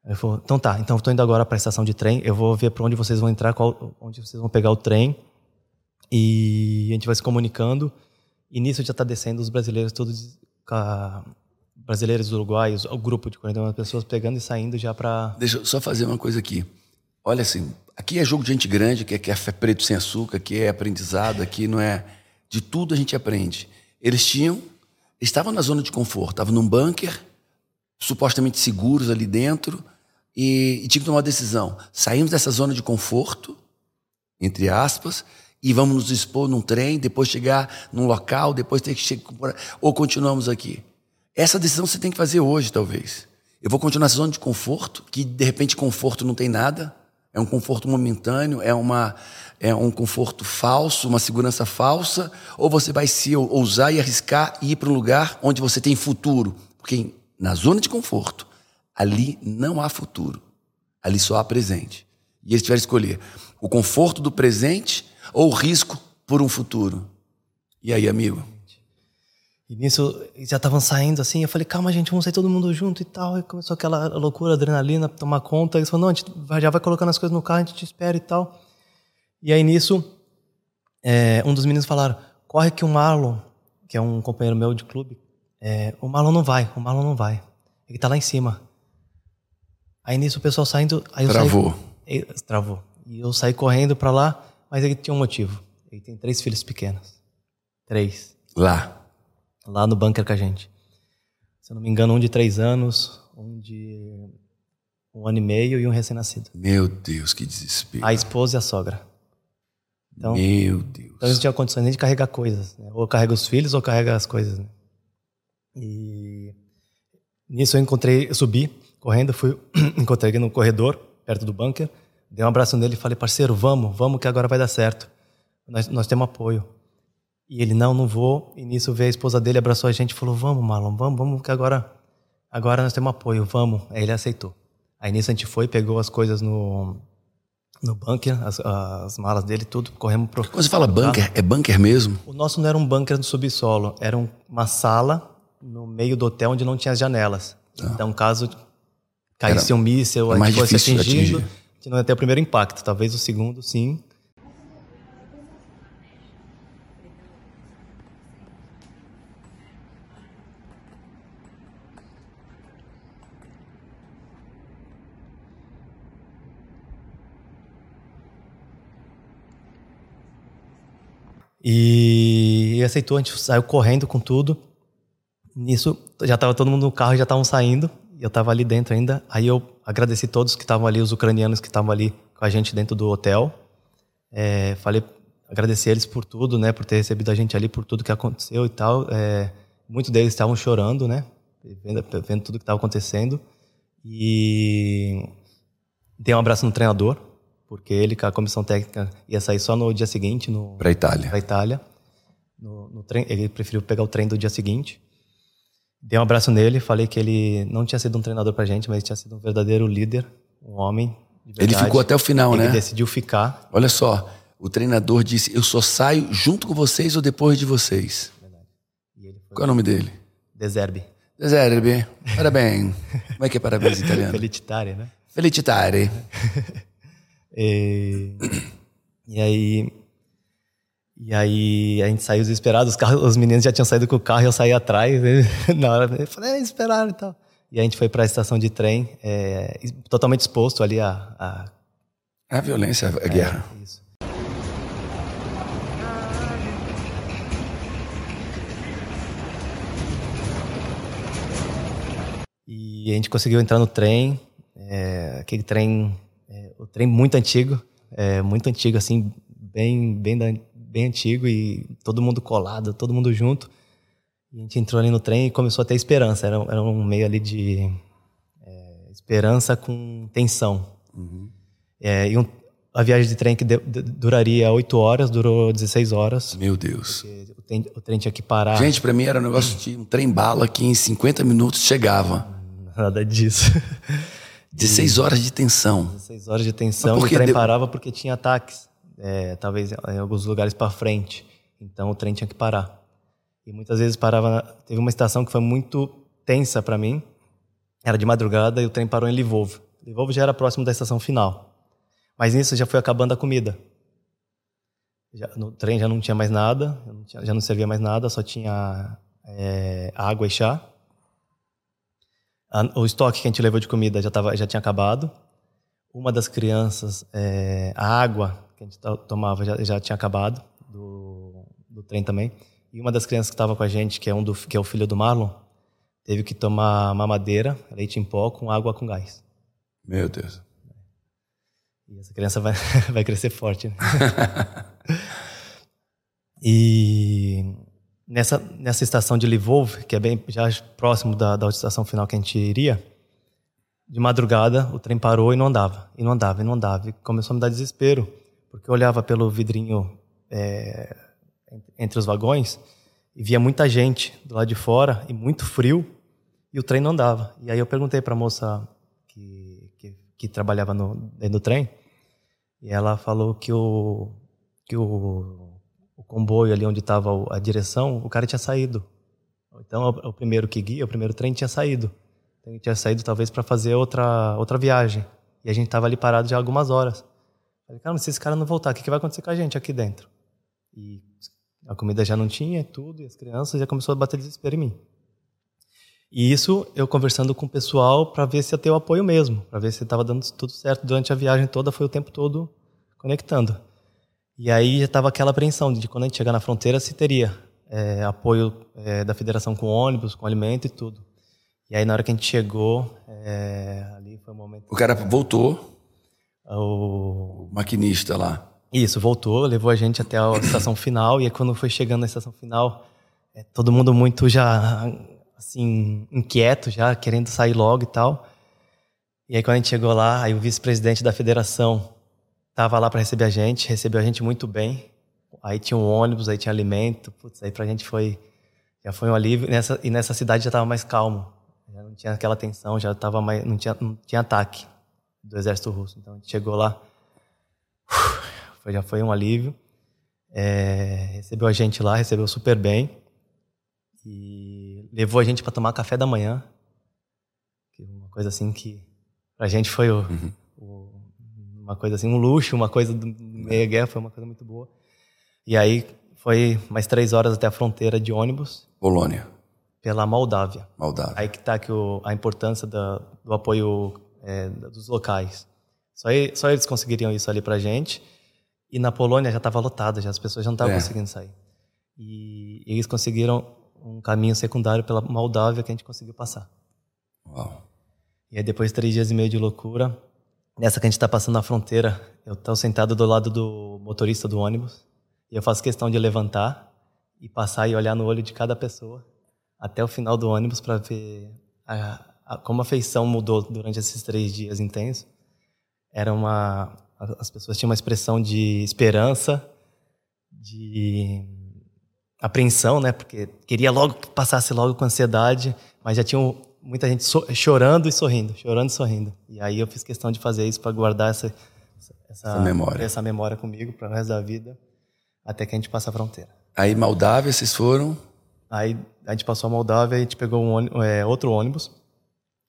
Ele falou, então tá, então estou indo agora para a estação de trem, eu vou ver para onde vocês vão entrar, qual, onde vocês vão pegar o trem e a gente vai se comunicando. E nisso já está descendo os brasileiros todos, brasileiros uruguaios, o grupo de 41 pessoas pegando e saindo já para. Deixa eu só fazer uma coisa aqui. Olha assim, aqui é jogo de gente grande, aqui é café preto sem açúcar, aqui é aprendizado, aqui não é. De tudo a gente aprende. Eles tinham, estavam na zona de conforto, estavam num bunker, supostamente seguros ali dentro, e, e tinham que tomar uma decisão. Saímos dessa zona de conforto, entre aspas, e vamos nos expor num trem, depois chegar num local, depois ter que chegar. Ou continuamos aqui. Essa decisão você tem que fazer hoje, talvez. Eu vou continuar nessa zona de conforto, que de repente conforto não tem nada, é um conforto momentâneo, é, uma, é um conforto falso, uma segurança falsa, ou você vai se ousar e arriscar e ir para um lugar onde você tem futuro. Porque na zona de conforto, ali não há futuro, ali só há presente. E eles tiveram que escolher o conforto do presente ou risco por um futuro. E aí, amigo? E nisso, já estavam saindo assim, eu falei, calma gente, vamos sair todo mundo junto e tal. E começou aquela loucura, adrenalina, tomar conta. Eles falaram, não, a gente já vai colocando as coisas no carro, a gente te espera e tal. E aí nisso, é, um dos meninos falaram, corre que o Marlon, que é um companheiro meu de clube, é, o Marlon não vai, o Marlon não vai. Ele tá lá em cima. Aí nisso o pessoal saindo... Aí travou. Saí, travou. E eu saí correndo para lá, mas ele tinha um motivo. Ele tem três filhos pequenos. Três. Lá. Lá no bunker com a gente. Se eu não me engano, um de três anos, um de um ano e meio e um recém-nascido. Meu Deus, que desespero. A esposa e a sogra. Então, Meu Deus. Então eles não tinham condições nem de carregar coisas. Né? Ou carrega os filhos ou carrega as coisas. Né? E nisso eu encontrei, eu subi correndo, fui, encontrei ele no corredor, perto do bunker. Dei um abraço nele e falei, parceiro, vamos, vamos que agora vai dar certo. Nós, nós temos apoio. E ele, não, não vou. E nisso veio a esposa dele, abraçou a gente e falou, vamos, Marlon, vamos, vamos, que agora, agora nós temos apoio, vamos. Aí ele aceitou. Aí nisso a gente foi, pegou as coisas no, no bunker, as, as malas dele, tudo, corremos pro. Quando você fala bunker, é bunker mesmo? O nosso não era um bunker no subsolo, era uma sala no meio do hotel onde não tinha as janelas. Ah. Então, caso caísse era um míssil, a gente fosse atingido. Atingir que não ia ter o primeiro impacto, talvez o segundo, sim. E, e aceitou, a gente saiu correndo com tudo. Nisso, já estava todo mundo no carro, já estavam saindo eu estava ali dentro ainda. Aí eu agradeci todos que estavam ali, os ucranianos que estavam ali com a gente dentro do hotel. É, falei, agradecer eles por tudo, né, por ter recebido a gente ali, por tudo que aconteceu e tal. É, muitos deles estavam chorando, né, vendo, vendo tudo que estava acontecendo. E dei um abraço no treinador, porque ele com a comissão técnica ia sair só no dia seguinte no para Itália. Para Itália. No, no trem, ele preferiu pegar o trem do dia seguinte. Dei um abraço nele, falei que ele não tinha sido um treinador pra gente, mas tinha sido um verdadeiro líder, um homem. Ele ficou até o final, ele né? Ele decidiu ficar. Olha só, o treinador disse: Eu só saio junto com vocês ou depois de vocês. Verdade. Qual é o nome dele? Deserbe. Deserbe. Parabéns. Como é que é parabéns em italiano? Felicitare, né? Felicitare. e, e aí e aí a gente saiu desesperado, os, carros, os meninos já tinham saído com o carro e eu saí atrás. Né? Na hora eu falei, é, esperaram e tal. E a gente foi para a estação de trem, é, totalmente exposto ali a. A, a violência, a guerra. É, isso. E a gente conseguiu entrar no trem, é, aquele trem, é, o trem muito antigo, é, muito antigo, assim, bem, bem da, bem antigo e todo mundo colado, todo mundo junto. E a gente entrou ali no trem e começou a ter esperança. Era, era um meio ali de é, esperança com tensão. Uhum. É, e um, a viagem de trem que de, de, duraria 8 horas, durou 16 horas. Meu Deus. O trem, o trem tinha que parar. Gente, para mim era um negócio de um trem bala que em 50 minutos chegava. Nada disso. 16 horas de tensão. 16 horas de tensão. O trem parava porque tinha ataques é, talvez em alguns lugares para frente. Então o trem tinha que parar. E muitas vezes parava. Teve uma estação que foi muito tensa para mim. Era de madrugada e o trem parou em Lvov. Lvov já era próximo da estação final. Mas nisso já foi acabando a comida. Já, no trem já não tinha mais nada, não tinha, já não servia mais nada, só tinha é, água e chá. A, o estoque que a gente levou de comida já, tava, já tinha acabado. uma das crianças, é, a água que a gente tomava já, já tinha acabado, do, do trem também. E uma das crianças que estava com a gente, que é, um do, que é o filho do Marlon, teve que tomar mamadeira, leite em pó, com água com gás. Meu Deus. E essa criança vai, vai crescer forte. Né? e nessa, nessa estação de Lvov, que é bem já próximo da, da estação final que a gente iria, de madrugada o trem parou e não andava, e não andava, e não andava. E começou a me dar desespero, porque eu olhava pelo vidrinho é, entre os vagões e via muita gente do lado de fora e muito frio, e o trem não andava. E aí eu perguntei para a moça que, que, que, trabalhava no, dentro do trem, e ela falou que o, que o o comboio ali onde estava a direção, o cara tinha saído. Então, o primeiro que guia, o primeiro trem tinha saído. Então, tinha saído talvez para fazer outra outra viagem. E a gente estava ali parado já algumas horas. Falei, cara, mas se esse cara não voltar, o que, que vai acontecer com a gente aqui dentro? E a comida já não tinha, tudo, e as crianças já começou a bater desespero em mim. E isso eu conversando com o pessoal para ver se ia ter o apoio mesmo, para ver se estava dando tudo certo durante a viagem toda, foi o tempo todo conectando. E aí já estava aquela apreensão de quando a gente chegar na fronteira se teria é, apoio é, da federação com ônibus, com alimento e tudo. E aí na hora que a gente chegou, é, ali foi o momento. O cara voltou. O... o maquinista lá. Isso, voltou, levou a gente até a estação final e aí quando foi chegando na estação final, é, todo mundo muito já assim inquieto, já querendo sair logo e tal. E aí quando a gente chegou lá, aí o vice-presidente da federação Tava lá para receber a gente, recebeu a gente muito bem. Aí tinha um ônibus, aí tinha alimento. Putz, aí pra gente foi já foi um alívio. Nessa, e nessa cidade já estava mais calmo. Já não tinha aquela tensão, já tava mais, não tinha não tinha ataque do exército russo. Então a gente chegou lá, foi, já foi um alívio. É, recebeu a gente lá, recebeu super bem e levou a gente para tomar café da manhã. Uma coisa assim que pra gente foi o, uhum uma coisa assim, um luxo, uma coisa do meia guerra, foi uma coisa muito boa. E aí foi mais três horas até a fronteira de ônibus. Polônia. Pela Moldávia. Moldávia. Aí que está que o, a importância da, do apoio é, dos locais. Só, só eles conseguiriam isso ali pra gente. E na Polônia já estava lotado, já as pessoas já não estavam é. conseguindo sair. E, eles conseguiram um caminho secundário pela Moldávia que a gente conseguiu passar. Uau. E aí depois de três dias e meio de loucura, Nessa que a gente está passando na fronteira, eu estou sentado do lado do motorista do ônibus e eu faço questão de levantar e passar e olhar no olho de cada pessoa até o final do ônibus para ver a, como a feição mudou durante esses três dias intensos. Era uma as pessoas tinham uma expressão de esperança, de apreensão, né? Porque queria logo que passasse logo com ansiedade, mas já tinham muita gente so, chorando e sorrindo, chorando e sorrindo. E aí eu fiz questão de fazer isso para guardar essa, essa, essa, memória. essa memória comigo para o resto da vida, até que a gente passe a fronteira. Aí Moldávia, vocês foram? Aí a gente passou a Moldávia e a gente pegou um, é, outro ônibus,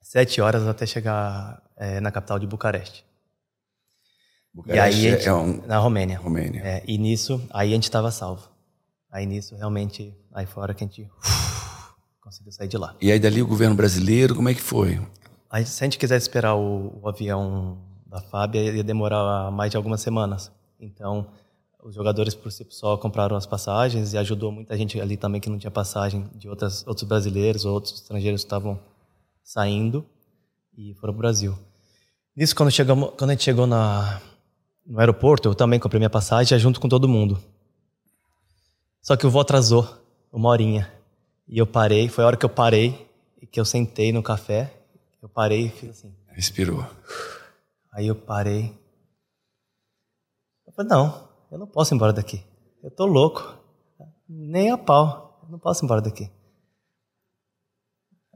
sete horas até chegar é, na capital de Bucareste. Bucareste e aí gente, é um... na Romênia. Romênia. É, e nisso, aí a gente estava salvo. Aí nisso, realmente, aí fora que a gente conseguiu sair de lá. E aí dali o governo brasileiro, como é que foi? Aí, se a gente quisesse esperar o, o avião da FAB, ia demorar mais de algumas semanas. Então, os jogadores por si só compraram as passagens e ajudou muita gente ali também que não tinha passagem de outras, outros brasileiros ou outros estrangeiros que estavam saindo e foram para o Brasil. Nisso, quando, chegamos, quando a gente chegou na, no aeroporto, eu também comprei minha passagem junto com todo mundo. Só que o voo atrasou uma horinha. E eu parei, foi a hora que eu parei e que eu sentei no café. Eu parei e fiz assim. Respirou. Aí eu parei. Eu falei, não, eu não posso ir embora daqui. Eu tô louco. Nem a pau. Eu não posso ir embora daqui.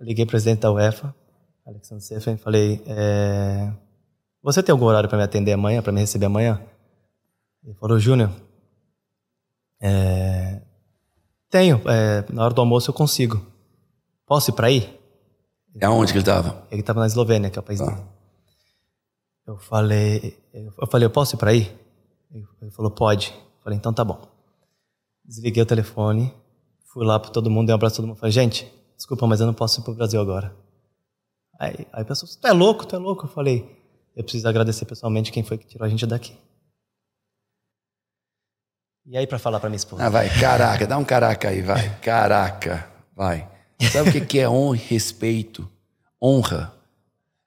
Liguei pro presidente da UEFA, Alexandre Sefen, falei, é... você tem algum horário para me atender amanhã, para me receber amanhã? Ele falou, Júnior, é... Tenho. É, na hora do almoço eu consigo. Posso ir para aí? É onde que ele estava? Ele estava na Eslovênia, que é o país ah. dele. Eu falei, eu falei, eu posso ir para aí? Ele falou, pode. Eu falei, então tá bom. Desliguei o telefone, fui lá para todo mundo, dei um abraço a todo mundo. Falei, gente, desculpa, mas eu não posso ir para o Brasil agora. Aí, aí a pessoa, tu é louco, tu é louco? Eu falei, eu preciso agradecer pessoalmente quem foi que tirou a gente daqui. E aí, para falar para minha esposa? Ah, vai, caraca, dá um caraca aí, vai. Caraca, vai. Sabe o que é honra e respeito? Honra,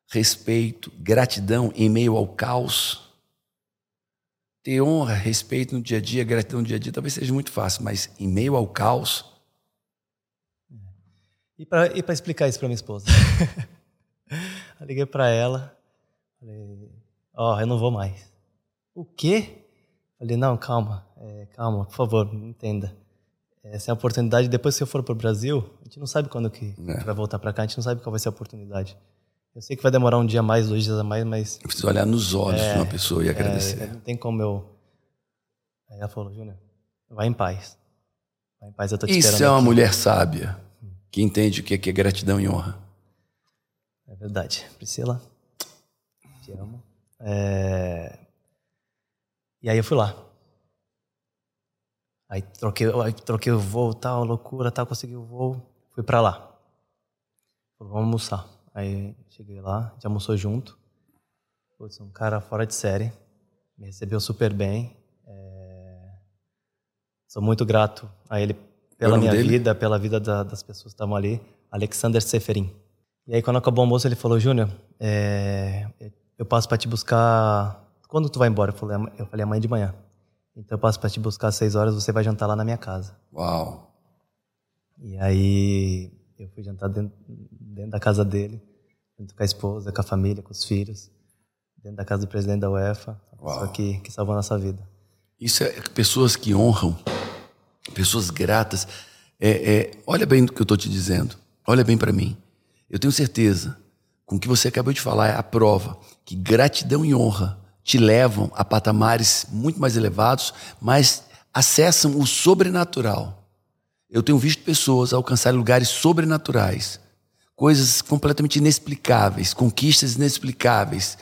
respeito, gratidão em meio ao caos. Ter honra, respeito no dia a dia, gratidão no dia a dia, talvez seja muito fácil, mas em meio ao caos. E para explicar isso para minha esposa? eu liguei para ela, falei: Ó, oh, eu não vou mais. O quê? Falei: Não, calma, é, calma, por favor, entenda. Essa é a oportunidade. Depois que eu for para o Brasil, a gente não sabe quando que é. vai voltar para cá, a gente não sabe qual vai ser a oportunidade. Eu sei que vai demorar um dia a mais, dois dias a mais, mas. Eu preciso olhar nos olhos é, de uma pessoa e é, agradecer. É, não tem como eu. Aí ela falou, Júnior, vai em paz. Vai em paz, eu tô te Isso é uma aqui. mulher sábia, que entende o que é, gratidão e honra. É verdade. Priscila, te amo. É... E aí eu fui lá. Aí troquei, aí troquei o voo, tal, loucura, tal, consegui o voo, fui para lá. Falei, vamos almoçar. Aí cheguei lá, a gente almoçou junto. Putz, um cara fora de série, me recebeu super bem. É... Sou muito grato a ele pela minha dele? vida, pela vida da, das pessoas que estavam ali. Alexander Seferin. E aí quando acabou o almoço ele falou, Júnior, é... eu passo para te buscar... Quando tu vai embora? Eu falei, eu falei amanhã de manhã. Então eu passo para te buscar às seis horas, você vai jantar lá na minha casa. Uau! E aí eu fui jantar dentro, dentro da casa dele, junto com a esposa, com a família, com os filhos, dentro da casa do presidente da UEFA, a pessoa que, que salvou a nossa vida. Isso é pessoas que honram, pessoas gratas. É, é, olha bem o que eu estou te dizendo, olha bem para mim. Eu tenho certeza, com o que você acabou de falar, é a prova que gratidão e honra te levam a patamares muito mais elevados, mas acessam o sobrenatural. Eu tenho visto pessoas alcançarem lugares sobrenaturais, coisas completamente inexplicáveis, conquistas inexplicáveis,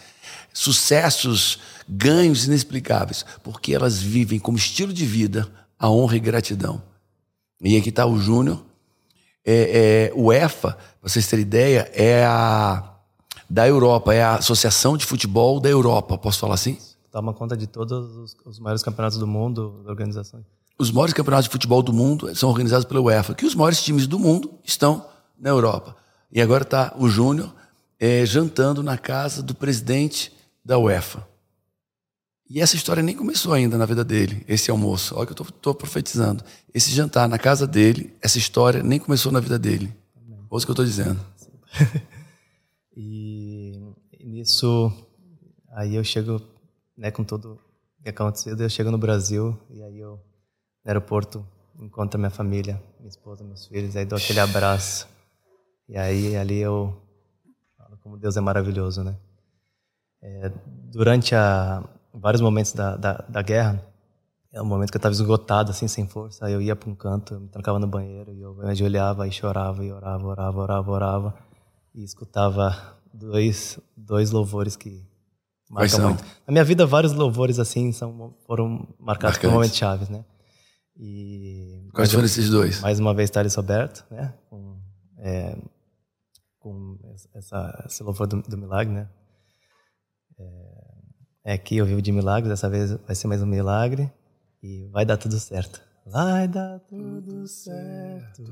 sucessos, ganhos inexplicáveis, porque elas vivem como estilo de vida a honra e gratidão. E aqui está o Júnior. É, é, o EFA, para vocês terem ideia, é a da Europa, é a Associação de Futebol da Europa, posso falar assim? Toma conta de todos os, os maiores campeonatos do mundo, da organização. Os maiores campeonatos de futebol do mundo são organizados pela UEFA, que os maiores times do mundo estão na Europa. E agora está o Júnior é, jantando na casa do presidente da UEFA. E essa história nem começou ainda na vida dele, esse almoço. Olha que eu estou profetizando. Esse jantar na casa dele, essa história nem começou na vida dele. Ouça o que eu estou dizendo. E, e nisso, aí eu chego, né, com tudo que aconteceu, eu chego no Brasil e aí eu, no aeroporto, encontro minha família, minha esposa, meus filhos, aí dou aquele abraço. E aí ali eu falo como Deus é maravilhoso, né? É, durante a, vários momentos da, da, da guerra, é um momento que eu estava esgotado, assim, sem força. Aí eu ia para um canto, eu me trancava no banheiro e eu me ajoelhava e chorava e orava, orava, orava, orava e escutava dois, dois louvores que marcam muito. Na minha vida, vários louvores assim são, foram marcados por momentos chaves, né? E, Quais foram esses dois? Mais uma vez, Thales Roberto, né? Com, é, com essa, esse louvor do, do milagre, né? É, é aqui eu vivo de milagres, dessa vez vai ser mais um milagre e vai dar tudo certo. Vai dar tudo certo.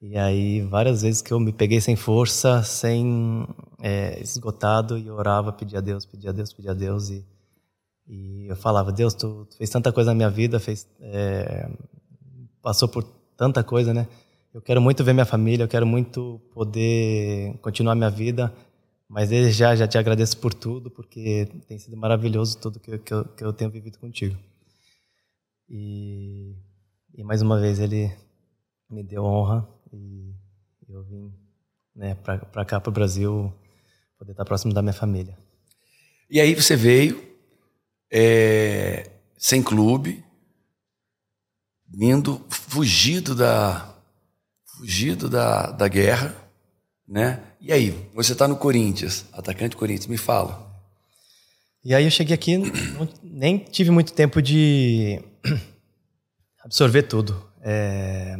E aí, várias vezes que eu me peguei sem força, sem é, esgotado, e orava, pedia a Deus, pedia a Deus, pedia a Deus, e, e eu falava: Deus, tu, tu fez tanta coisa na minha vida, fez, é, passou por tanta coisa, né? Eu quero muito ver minha família, eu quero muito poder continuar minha vida, mas desde já já te agradeço por tudo, porque tem sido maravilhoso tudo que, que, eu, que eu tenho vivido contigo. E, e mais uma vez ele me deu honra e eu vim né, para cá, para o Brasil, poder estar próximo da minha família. E aí você veio é, sem clube, vindo fugido da fugido da, da guerra, né? E aí, você está no Corinthians, atacante do Corinthians, me fala. E aí eu cheguei aqui, não, nem tive muito tempo de absorver tudo. É,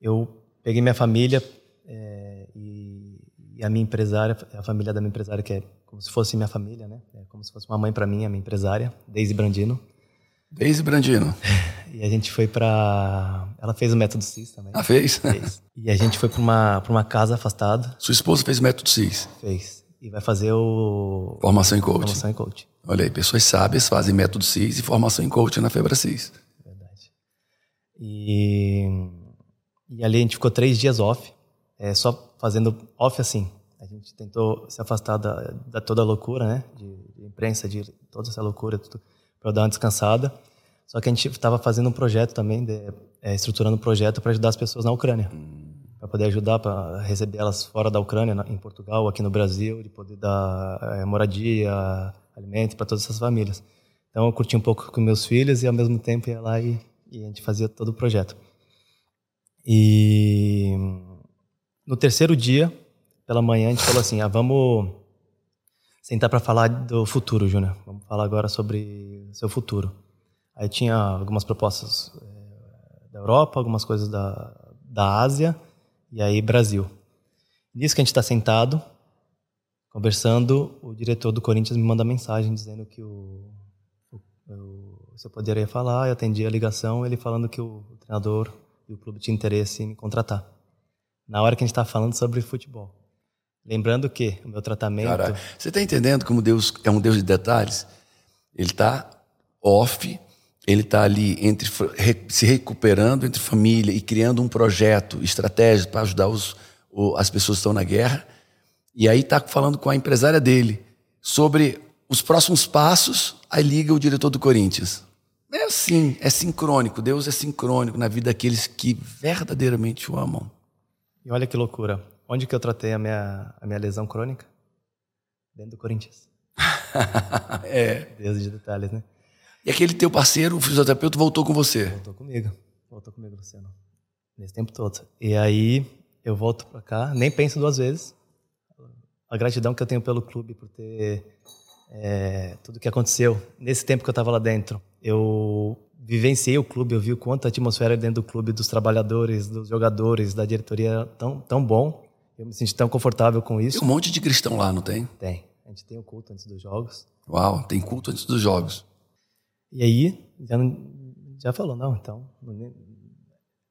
eu peguei minha família é, e, e a minha empresária, a família da minha empresária, que é como se fosse minha família, né? É como se fosse uma mãe para mim, a minha empresária, Daisy Brandino. Daisy Brandino. E a gente foi para. Ela fez o método CIS também. Ah, fez? Fez. E a gente foi para uma, uma casa afastada. Sua esposa fez o método CIS? Fez. E vai fazer o. Formação em coaching. Formação em coaching. Olha aí, pessoas sábias fazem método CIS e formação em coaching na FebraCIS. Verdade. E, e ali a gente ficou três dias off, é, só fazendo off assim. A gente tentou se afastar da, da toda a loucura, né? De, de imprensa, de toda essa loucura, para dar uma descansada. Só que a gente estava fazendo um projeto também, de, é, estruturando um projeto para ajudar as pessoas na Ucrânia. Hum. Para poder ajudar, para receber elas fora da Ucrânia, em Portugal, aqui no Brasil, de poder dar é, moradia, alimento para todas essas famílias. Então eu curti um pouco com meus filhos e ao mesmo tempo ia lá e, e a gente fazia todo o projeto. E no terceiro dia, pela manhã, a gente falou assim: ah, vamos sentar para falar do futuro, Júnior. Vamos falar agora sobre o seu futuro. Aí tinha algumas propostas é, da Europa, algumas coisas da, da Ásia e aí Brasil. Nisso que a gente está sentado, conversando, o diretor do Corinthians me manda mensagem dizendo que o, o, o se eu poderia falar, eu atendi a ligação, ele falando que o, o treinador e o clube tinham interesse em me contratar. Na hora que a gente está falando sobre futebol. Lembrando que o meu tratamento. Cara, você está entendendo como Deus é um Deus de detalhes? Ele está off ele está ali entre se recuperando entre família e criando um projeto estratégico para ajudar os, as pessoas que estão na guerra. E aí está falando com a empresária dele sobre os próximos passos. Aí liga o diretor do Corinthians. É assim, é sincrônico. Deus é sincrônico na vida daqueles que verdadeiramente o amam. E olha que loucura. Onde que eu tratei a minha, a minha lesão crônica? Dentro do Corinthians. é. Deus de detalhes, né? E aquele teu parceiro, o fisioterapeuta, voltou com você? Voltou comigo. Voltou comigo, Luciano. Nesse tempo todo. E aí, eu volto para cá, nem penso duas vezes. A gratidão que eu tenho pelo clube por ter é, tudo que aconteceu nesse tempo que eu estava lá dentro. Eu vivenciei o clube, eu vi o quanto a atmosfera dentro do clube, dos trabalhadores, dos jogadores, da diretoria tão, tão bom. Eu me senti tão confortável com isso. Tem um monte de cristão lá, não tem? Tem. A gente tem o culto antes dos jogos. Uau, tem culto antes dos jogos. E aí, já, já falou, não, então,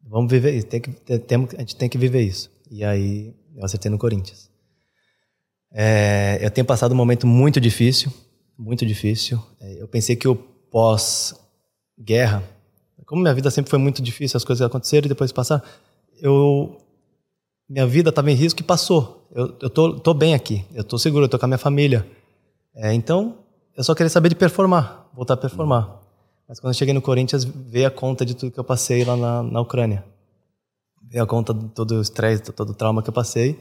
vamos viver isso, tem que, tem, a gente tem que viver isso. E aí, eu acertei no Corinthians. É, eu tenho passado um momento muito difícil, muito difícil. É, eu pensei que o pós-guerra, como minha vida sempre foi muito difícil, as coisas aconteceram e depois passaram, eu minha vida estava em risco e passou. Eu, eu tô, tô bem aqui, eu tô seguro, eu tô com a minha família. É, então, eu só queria saber de performar, voltar a performar. Mas quando eu cheguei no Corinthians, veio a conta de tudo que eu passei lá na, na Ucrânia. Veio a conta de todo o estresse, todo o trauma que eu passei.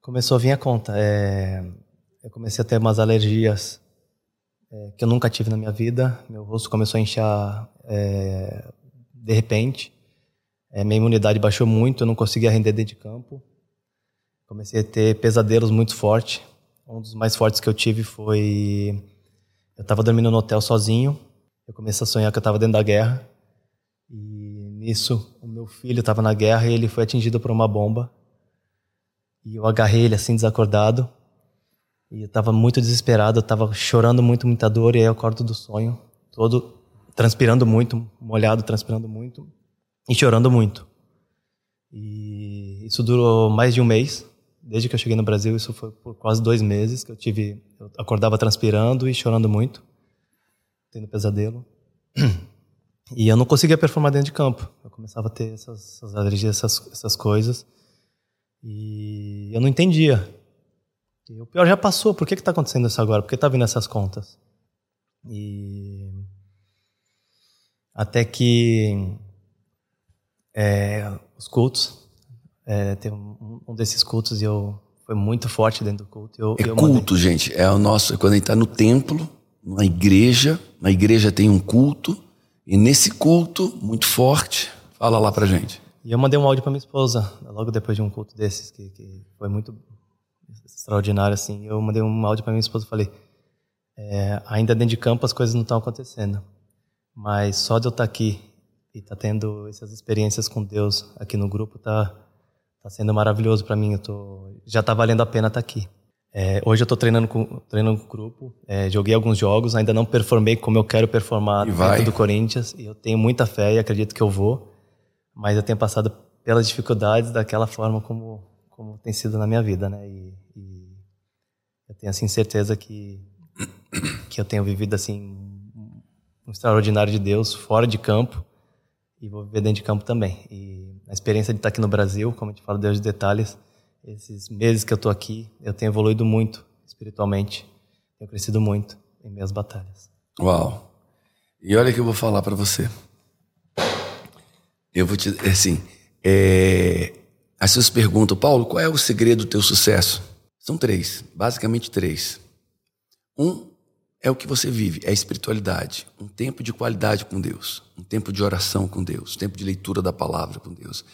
Começou a vir a conta. É, eu comecei a ter umas alergias é, que eu nunca tive na minha vida. Meu rosto começou a inchar é, de repente. É, minha imunidade baixou muito, eu não conseguia render dentro de campo. Comecei a ter pesadelos muito fortes. Um dos mais fortes que eu tive foi eu estava dormindo no hotel sozinho. Eu comecei a sonhar que eu estava dentro da guerra. E nisso, o meu filho estava na guerra e ele foi atingido por uma bomba. E eu agarrei ele assim, desacordado. E eu estava muito desesperado, eu estava chorando muito, muita dor. E aí eu acordo do sonho, todo transpirando muito, molhado, transpirando muito. E chorando muito. E isso durou mais de um mês. Desde que eu cheguei no Brasil, isso foi por quase dois meses que eu tive. Eu acordava transpirando e chorando muito, tendo pesadelo. E eu não conseguia performar dentro de campo. Eu começava a ter essas, essas alergias, essas, essas coisas. E eu não entendia. E o pior já passou. Por que está acontecendo isso agora? Por que está vindo essas contas? E até que é, os cultos é, um, um, desses cultos e eu foi muito forte dentro do culto. Eu, é eu culto, mandei... gente. É o nosso. É quando a gente está no templo, na igreja, na igreja tem um culto e nesse culto muito forte, fala lá pra gente. E eu mandei um áudio para minha esposa logo depois de um culto desses que, que foi muito extraordinário assim. Eu mandei um áudio para minha esposa e falei: é, ainda dentro de campo as coisas não estão acontecendo, mas só de eu estar tá aqui e estar tá tendo essas experiências com Deus aqui no grupo tá Tá sendo maravilhoso para mim. Eu tô, já tá valendo a pena estar tá aqui. É, hoje eu estou treinando com treinando com grupo. É, joguei alguns jogos, ainda não performei como eu quero performar dentro do Corinthians. E eu tenho muita fé e acredito que eu vou. Mas eu tenho passado pelas dificuldades daquela forma como como tem sido na minha vida, né? E, e eu tenho assim certeza que que eu tenho vivido assim um extraordinário de Deus fora de campo e vou viver dentro de campo também. E a experiência de estar aqui no Brasil, como eu te falo, Deus de detalhes, esses meses que eu estou aqui, eu tenho evoluído muito espiritualmente, tenho crescido muito em minhas batalhas. Uau! E olha que eu vou falar para você. Eu vou te, assim, é, as pessoas perguntam, Paulo, qual é o segredo do teu sucesso? São três, basicamente três. Um é o que você vive, é a espiritualidade. Um tempo de qualidade com Deus, um tempo de oração com Deus, um tempo de leitura da palavra com Deus.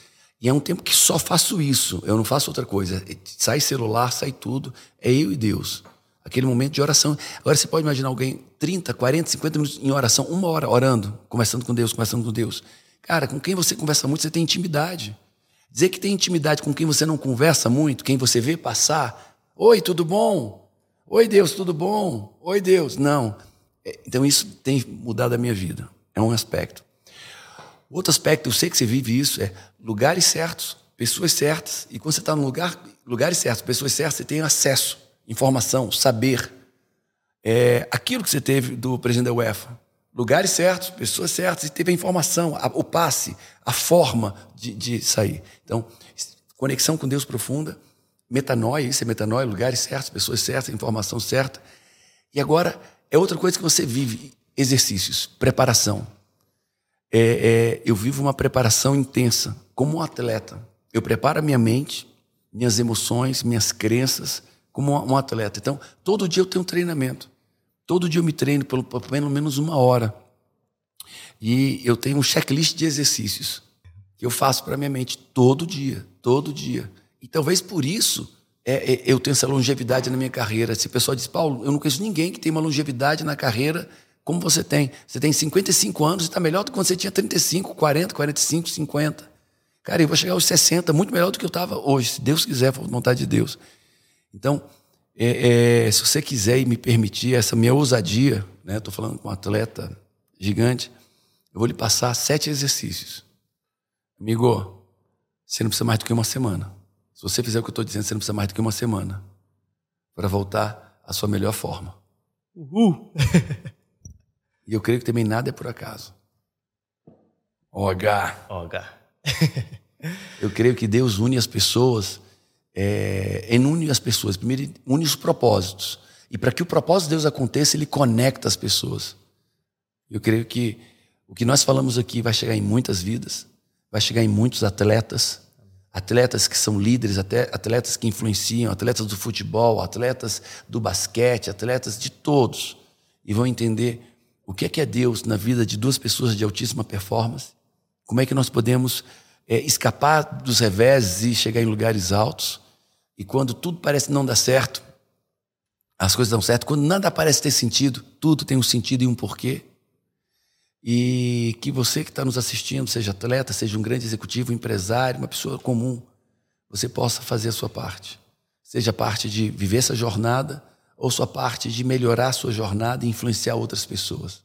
E é um tempo que só faço isso, eu não faço outra coisa. Sai celular, sai tudo, é eu e Deus. Aquele momento de oração. Agora você pode imaginar alguém 30, 40, 50 minutos em oração, uma hora orando, conversando com Deus, conversando com Deus. Cara, com quem você conversa muito, você tem intimidade. Dizer que tem intimidade com quem você não conversa muito, quem você vê passar. Oi, tudo bom? Oi, Deus, tudo bom? Oi, Deus. Não. É, então, isso tem mudado a minha vida. É um aspecto. Outro aspecto, eu sei que você vive isso, é lugares certos, pessoas certas. E quando você está no lugar, lugares certos, pessoas certas, você tem acesso, informação, saber. É, aquilo que você teve do presidente da UEFA. Lugares certos, pessoas certas, e teve a informação, a, o passe, a forma de, de sair. Então, conexão com Deus profunda Metanoia, isso é metanoia, lugares certos, pessoas certas, informação certa. E agora é outra coisa que você vive: exercícios, preparação. É, é, eu vivo uma preparação intensa, como um atleta. Eu preparo a minha mente, minhas emoções, minhas crenças, como um atleta. Então, todo dia eu tenho um treinamento. Todo dia eu me treino por pelo menos uma hora. E eu tenho um checklist de exercícios que eu faço para minha mente todo dia, todo dia. E talvez por isso é, é, eu tenho essa longevidade na minha carreira. Se o pessoal diz, Paulo, eu não conheço ninguém que tem uma longevidade na carreira como você tem. Você tem 55 anos e está melhor do que quando você tinha 35, 40, 45, 50. Cara, eu vou chegar aos 60, muito melhor do que eu estava hoje, se Deus quiser, for vontade de Deus. Então, é, é, se você quiser e me permitir essa minha ousadia, né? Estou falando com um atleta gigante, eu vou lhe passar sete exercícios. Amigo, você não precisa mais do que uma semana. Se você fizer o que eu estou dizendo, você não precisa mais do que uma semana para voltar à sua melhor forma. Uhul! e eu creio que também nada é por acaso. OH. OH. eu creio que Deus une as pessoas, é, ele une as pessoas. Primeiro, une os propósitos. E para que o propósito de Deus aconteça, ele conecta as pessoas. Eu creio que o que nós falamos aqui vai chegar em muitas vidas, vai chegar em muitos atletas, atletas que são líderes, atletas que influenciam, atletas do futebol, atletas do basquete, atletas de todos, e vão entender o que é que é Deus na vida de duas pessoas de altíssima performance, como é que nós podemos é, escapar dos reveses e chegar em lugares altos, e quando tudo parece não dar certo, as coisas dão certo, quando nada parece ter sentido, tudo tem um sentido e um porquê. E que você que está nos assistindo, seja atleta, seja um grande executivo, empresário, uma pessoa comum, você possa fazer a sua parte. Seja parte de viver essa jornada ou sua parte de melhorar a sua jornada e influenciar outras pessoas.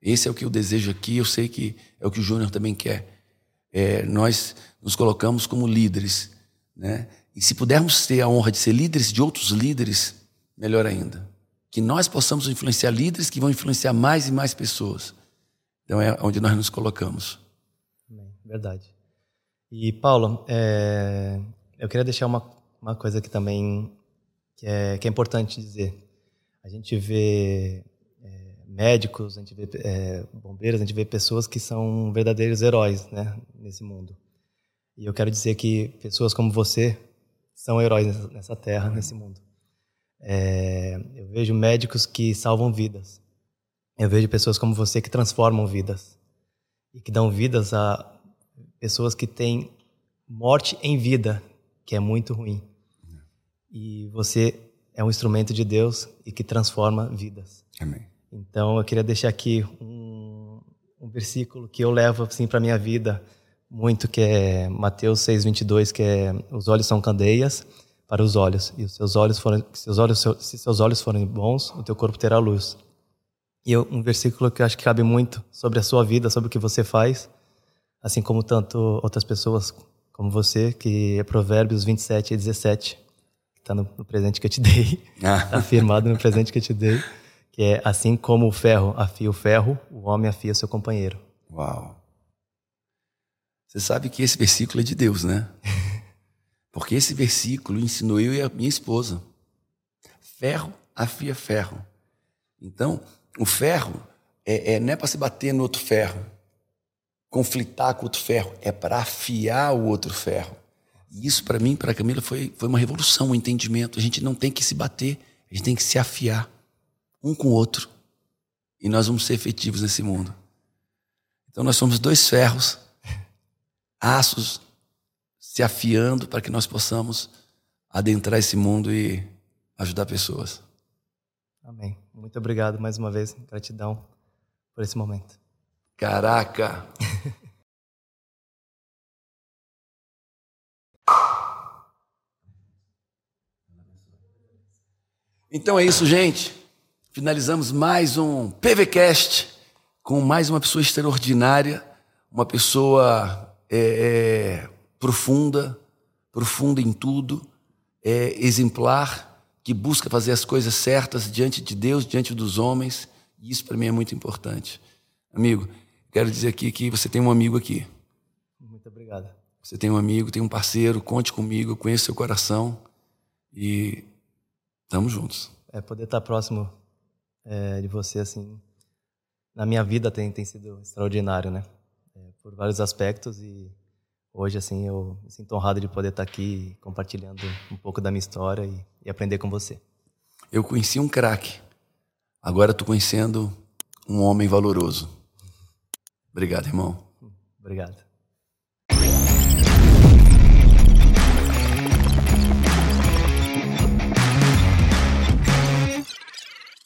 Esse é o que eu desejo aqui, eu sei que é o que o Júnior também quer. É, nós nos colocamos como líderes, né? E se pudermos ter a honra de ser líderes de outros líderes, melhor ainda. Que nós possamos influenciar líderes que vão influenciar mais e mais pessoas. Então é onde nós nos colocamos. Verdade. E Paulo, é, eu queria deixar uma, uma coisa aqui também que é, que é importante dizer. A gente vê é, médicos, a gente vê é, bombeiros, a gente vê pessoas que são verdadeiros heróis né, nesse mundo. E eu quero dizer que pessoas como você são heróis nessa, nessa terra, nesse mundo. É, eu vejo médicos que salvam vidas. Eu vejo pessoas como você que transformam vidas e que dão vidas a pessoas que têm morte em vida, que é muito ruim. E você é um instrumento de Deus e que transforma vidas. Amém. Então eu queria deixar aqui um, um versículo que eu levo assim para minha vida muito, que é Mateus 6:22, que é os olhos são candeias para os olhos, e os seus olhos forem, seus olhos, se seus olhos forem bons, o teu corpo terá luz. E um versículo que eu acho que cabe muito sobre a sua vida, sobre o que você faz, assim como tanto outras pessoas como você, que é Provérbios 27 e 17, que está no, no, presente que eu te dei, ah. afirmado no presente que eu te dei, que é assim como o ferro afia o ferro, o homem afia seu companheiro. Uau! Você sabe que esse versículo é de Deus, né? Porque esse versículo ensinou eu e a minha esposa. Ferro afia ferro. Então, o ferro é, é não é para se bater no outro ferro, conflitar com outro ferro, é para afiar o outro ferro. E isso, para mim, para a Camila, foi, foi uma revolução, um entendimento. A gente não tem que se bater, a gente tem que se afiar um com o outro. E nós vamos ser efetivos nesse mundo. Então, nós somos dois ferros, aços se afiando para que nós possamos adentrar esse mundo e ajudar pessoas. Amém. Muito obrigado mais uma vez. Gratidão por esse momento. Caraca! então é isso, gente. Finalizamos mais um PVCast com mais uma pessoa extraordinária, uma pessoa é, é, profunda, profunda em tudo, é, exemplar que busca fazer as coisas certas diante de Deus, diante dos homens. E isso para mim é muito importante. Amigo, quero dizer aqui que você tem um amigo aqui. Muito obrigado. Você tem um amigo, tem um parceiro, conte comigo, eu conheço seu coração e estamos juntos. É, poder estar próximo é, de você, assim, na minha vida tem, tem sido extraordinário, né? É, por vários aspectos e hoje, assim, eu me sinto honrado de poder estar aqui compartilhando um pouco da minha história e, e aprender com você. Eu conheci um craque. Agora estou conhecendo um homem valoroso. Obrigado, irmão. Obrigado.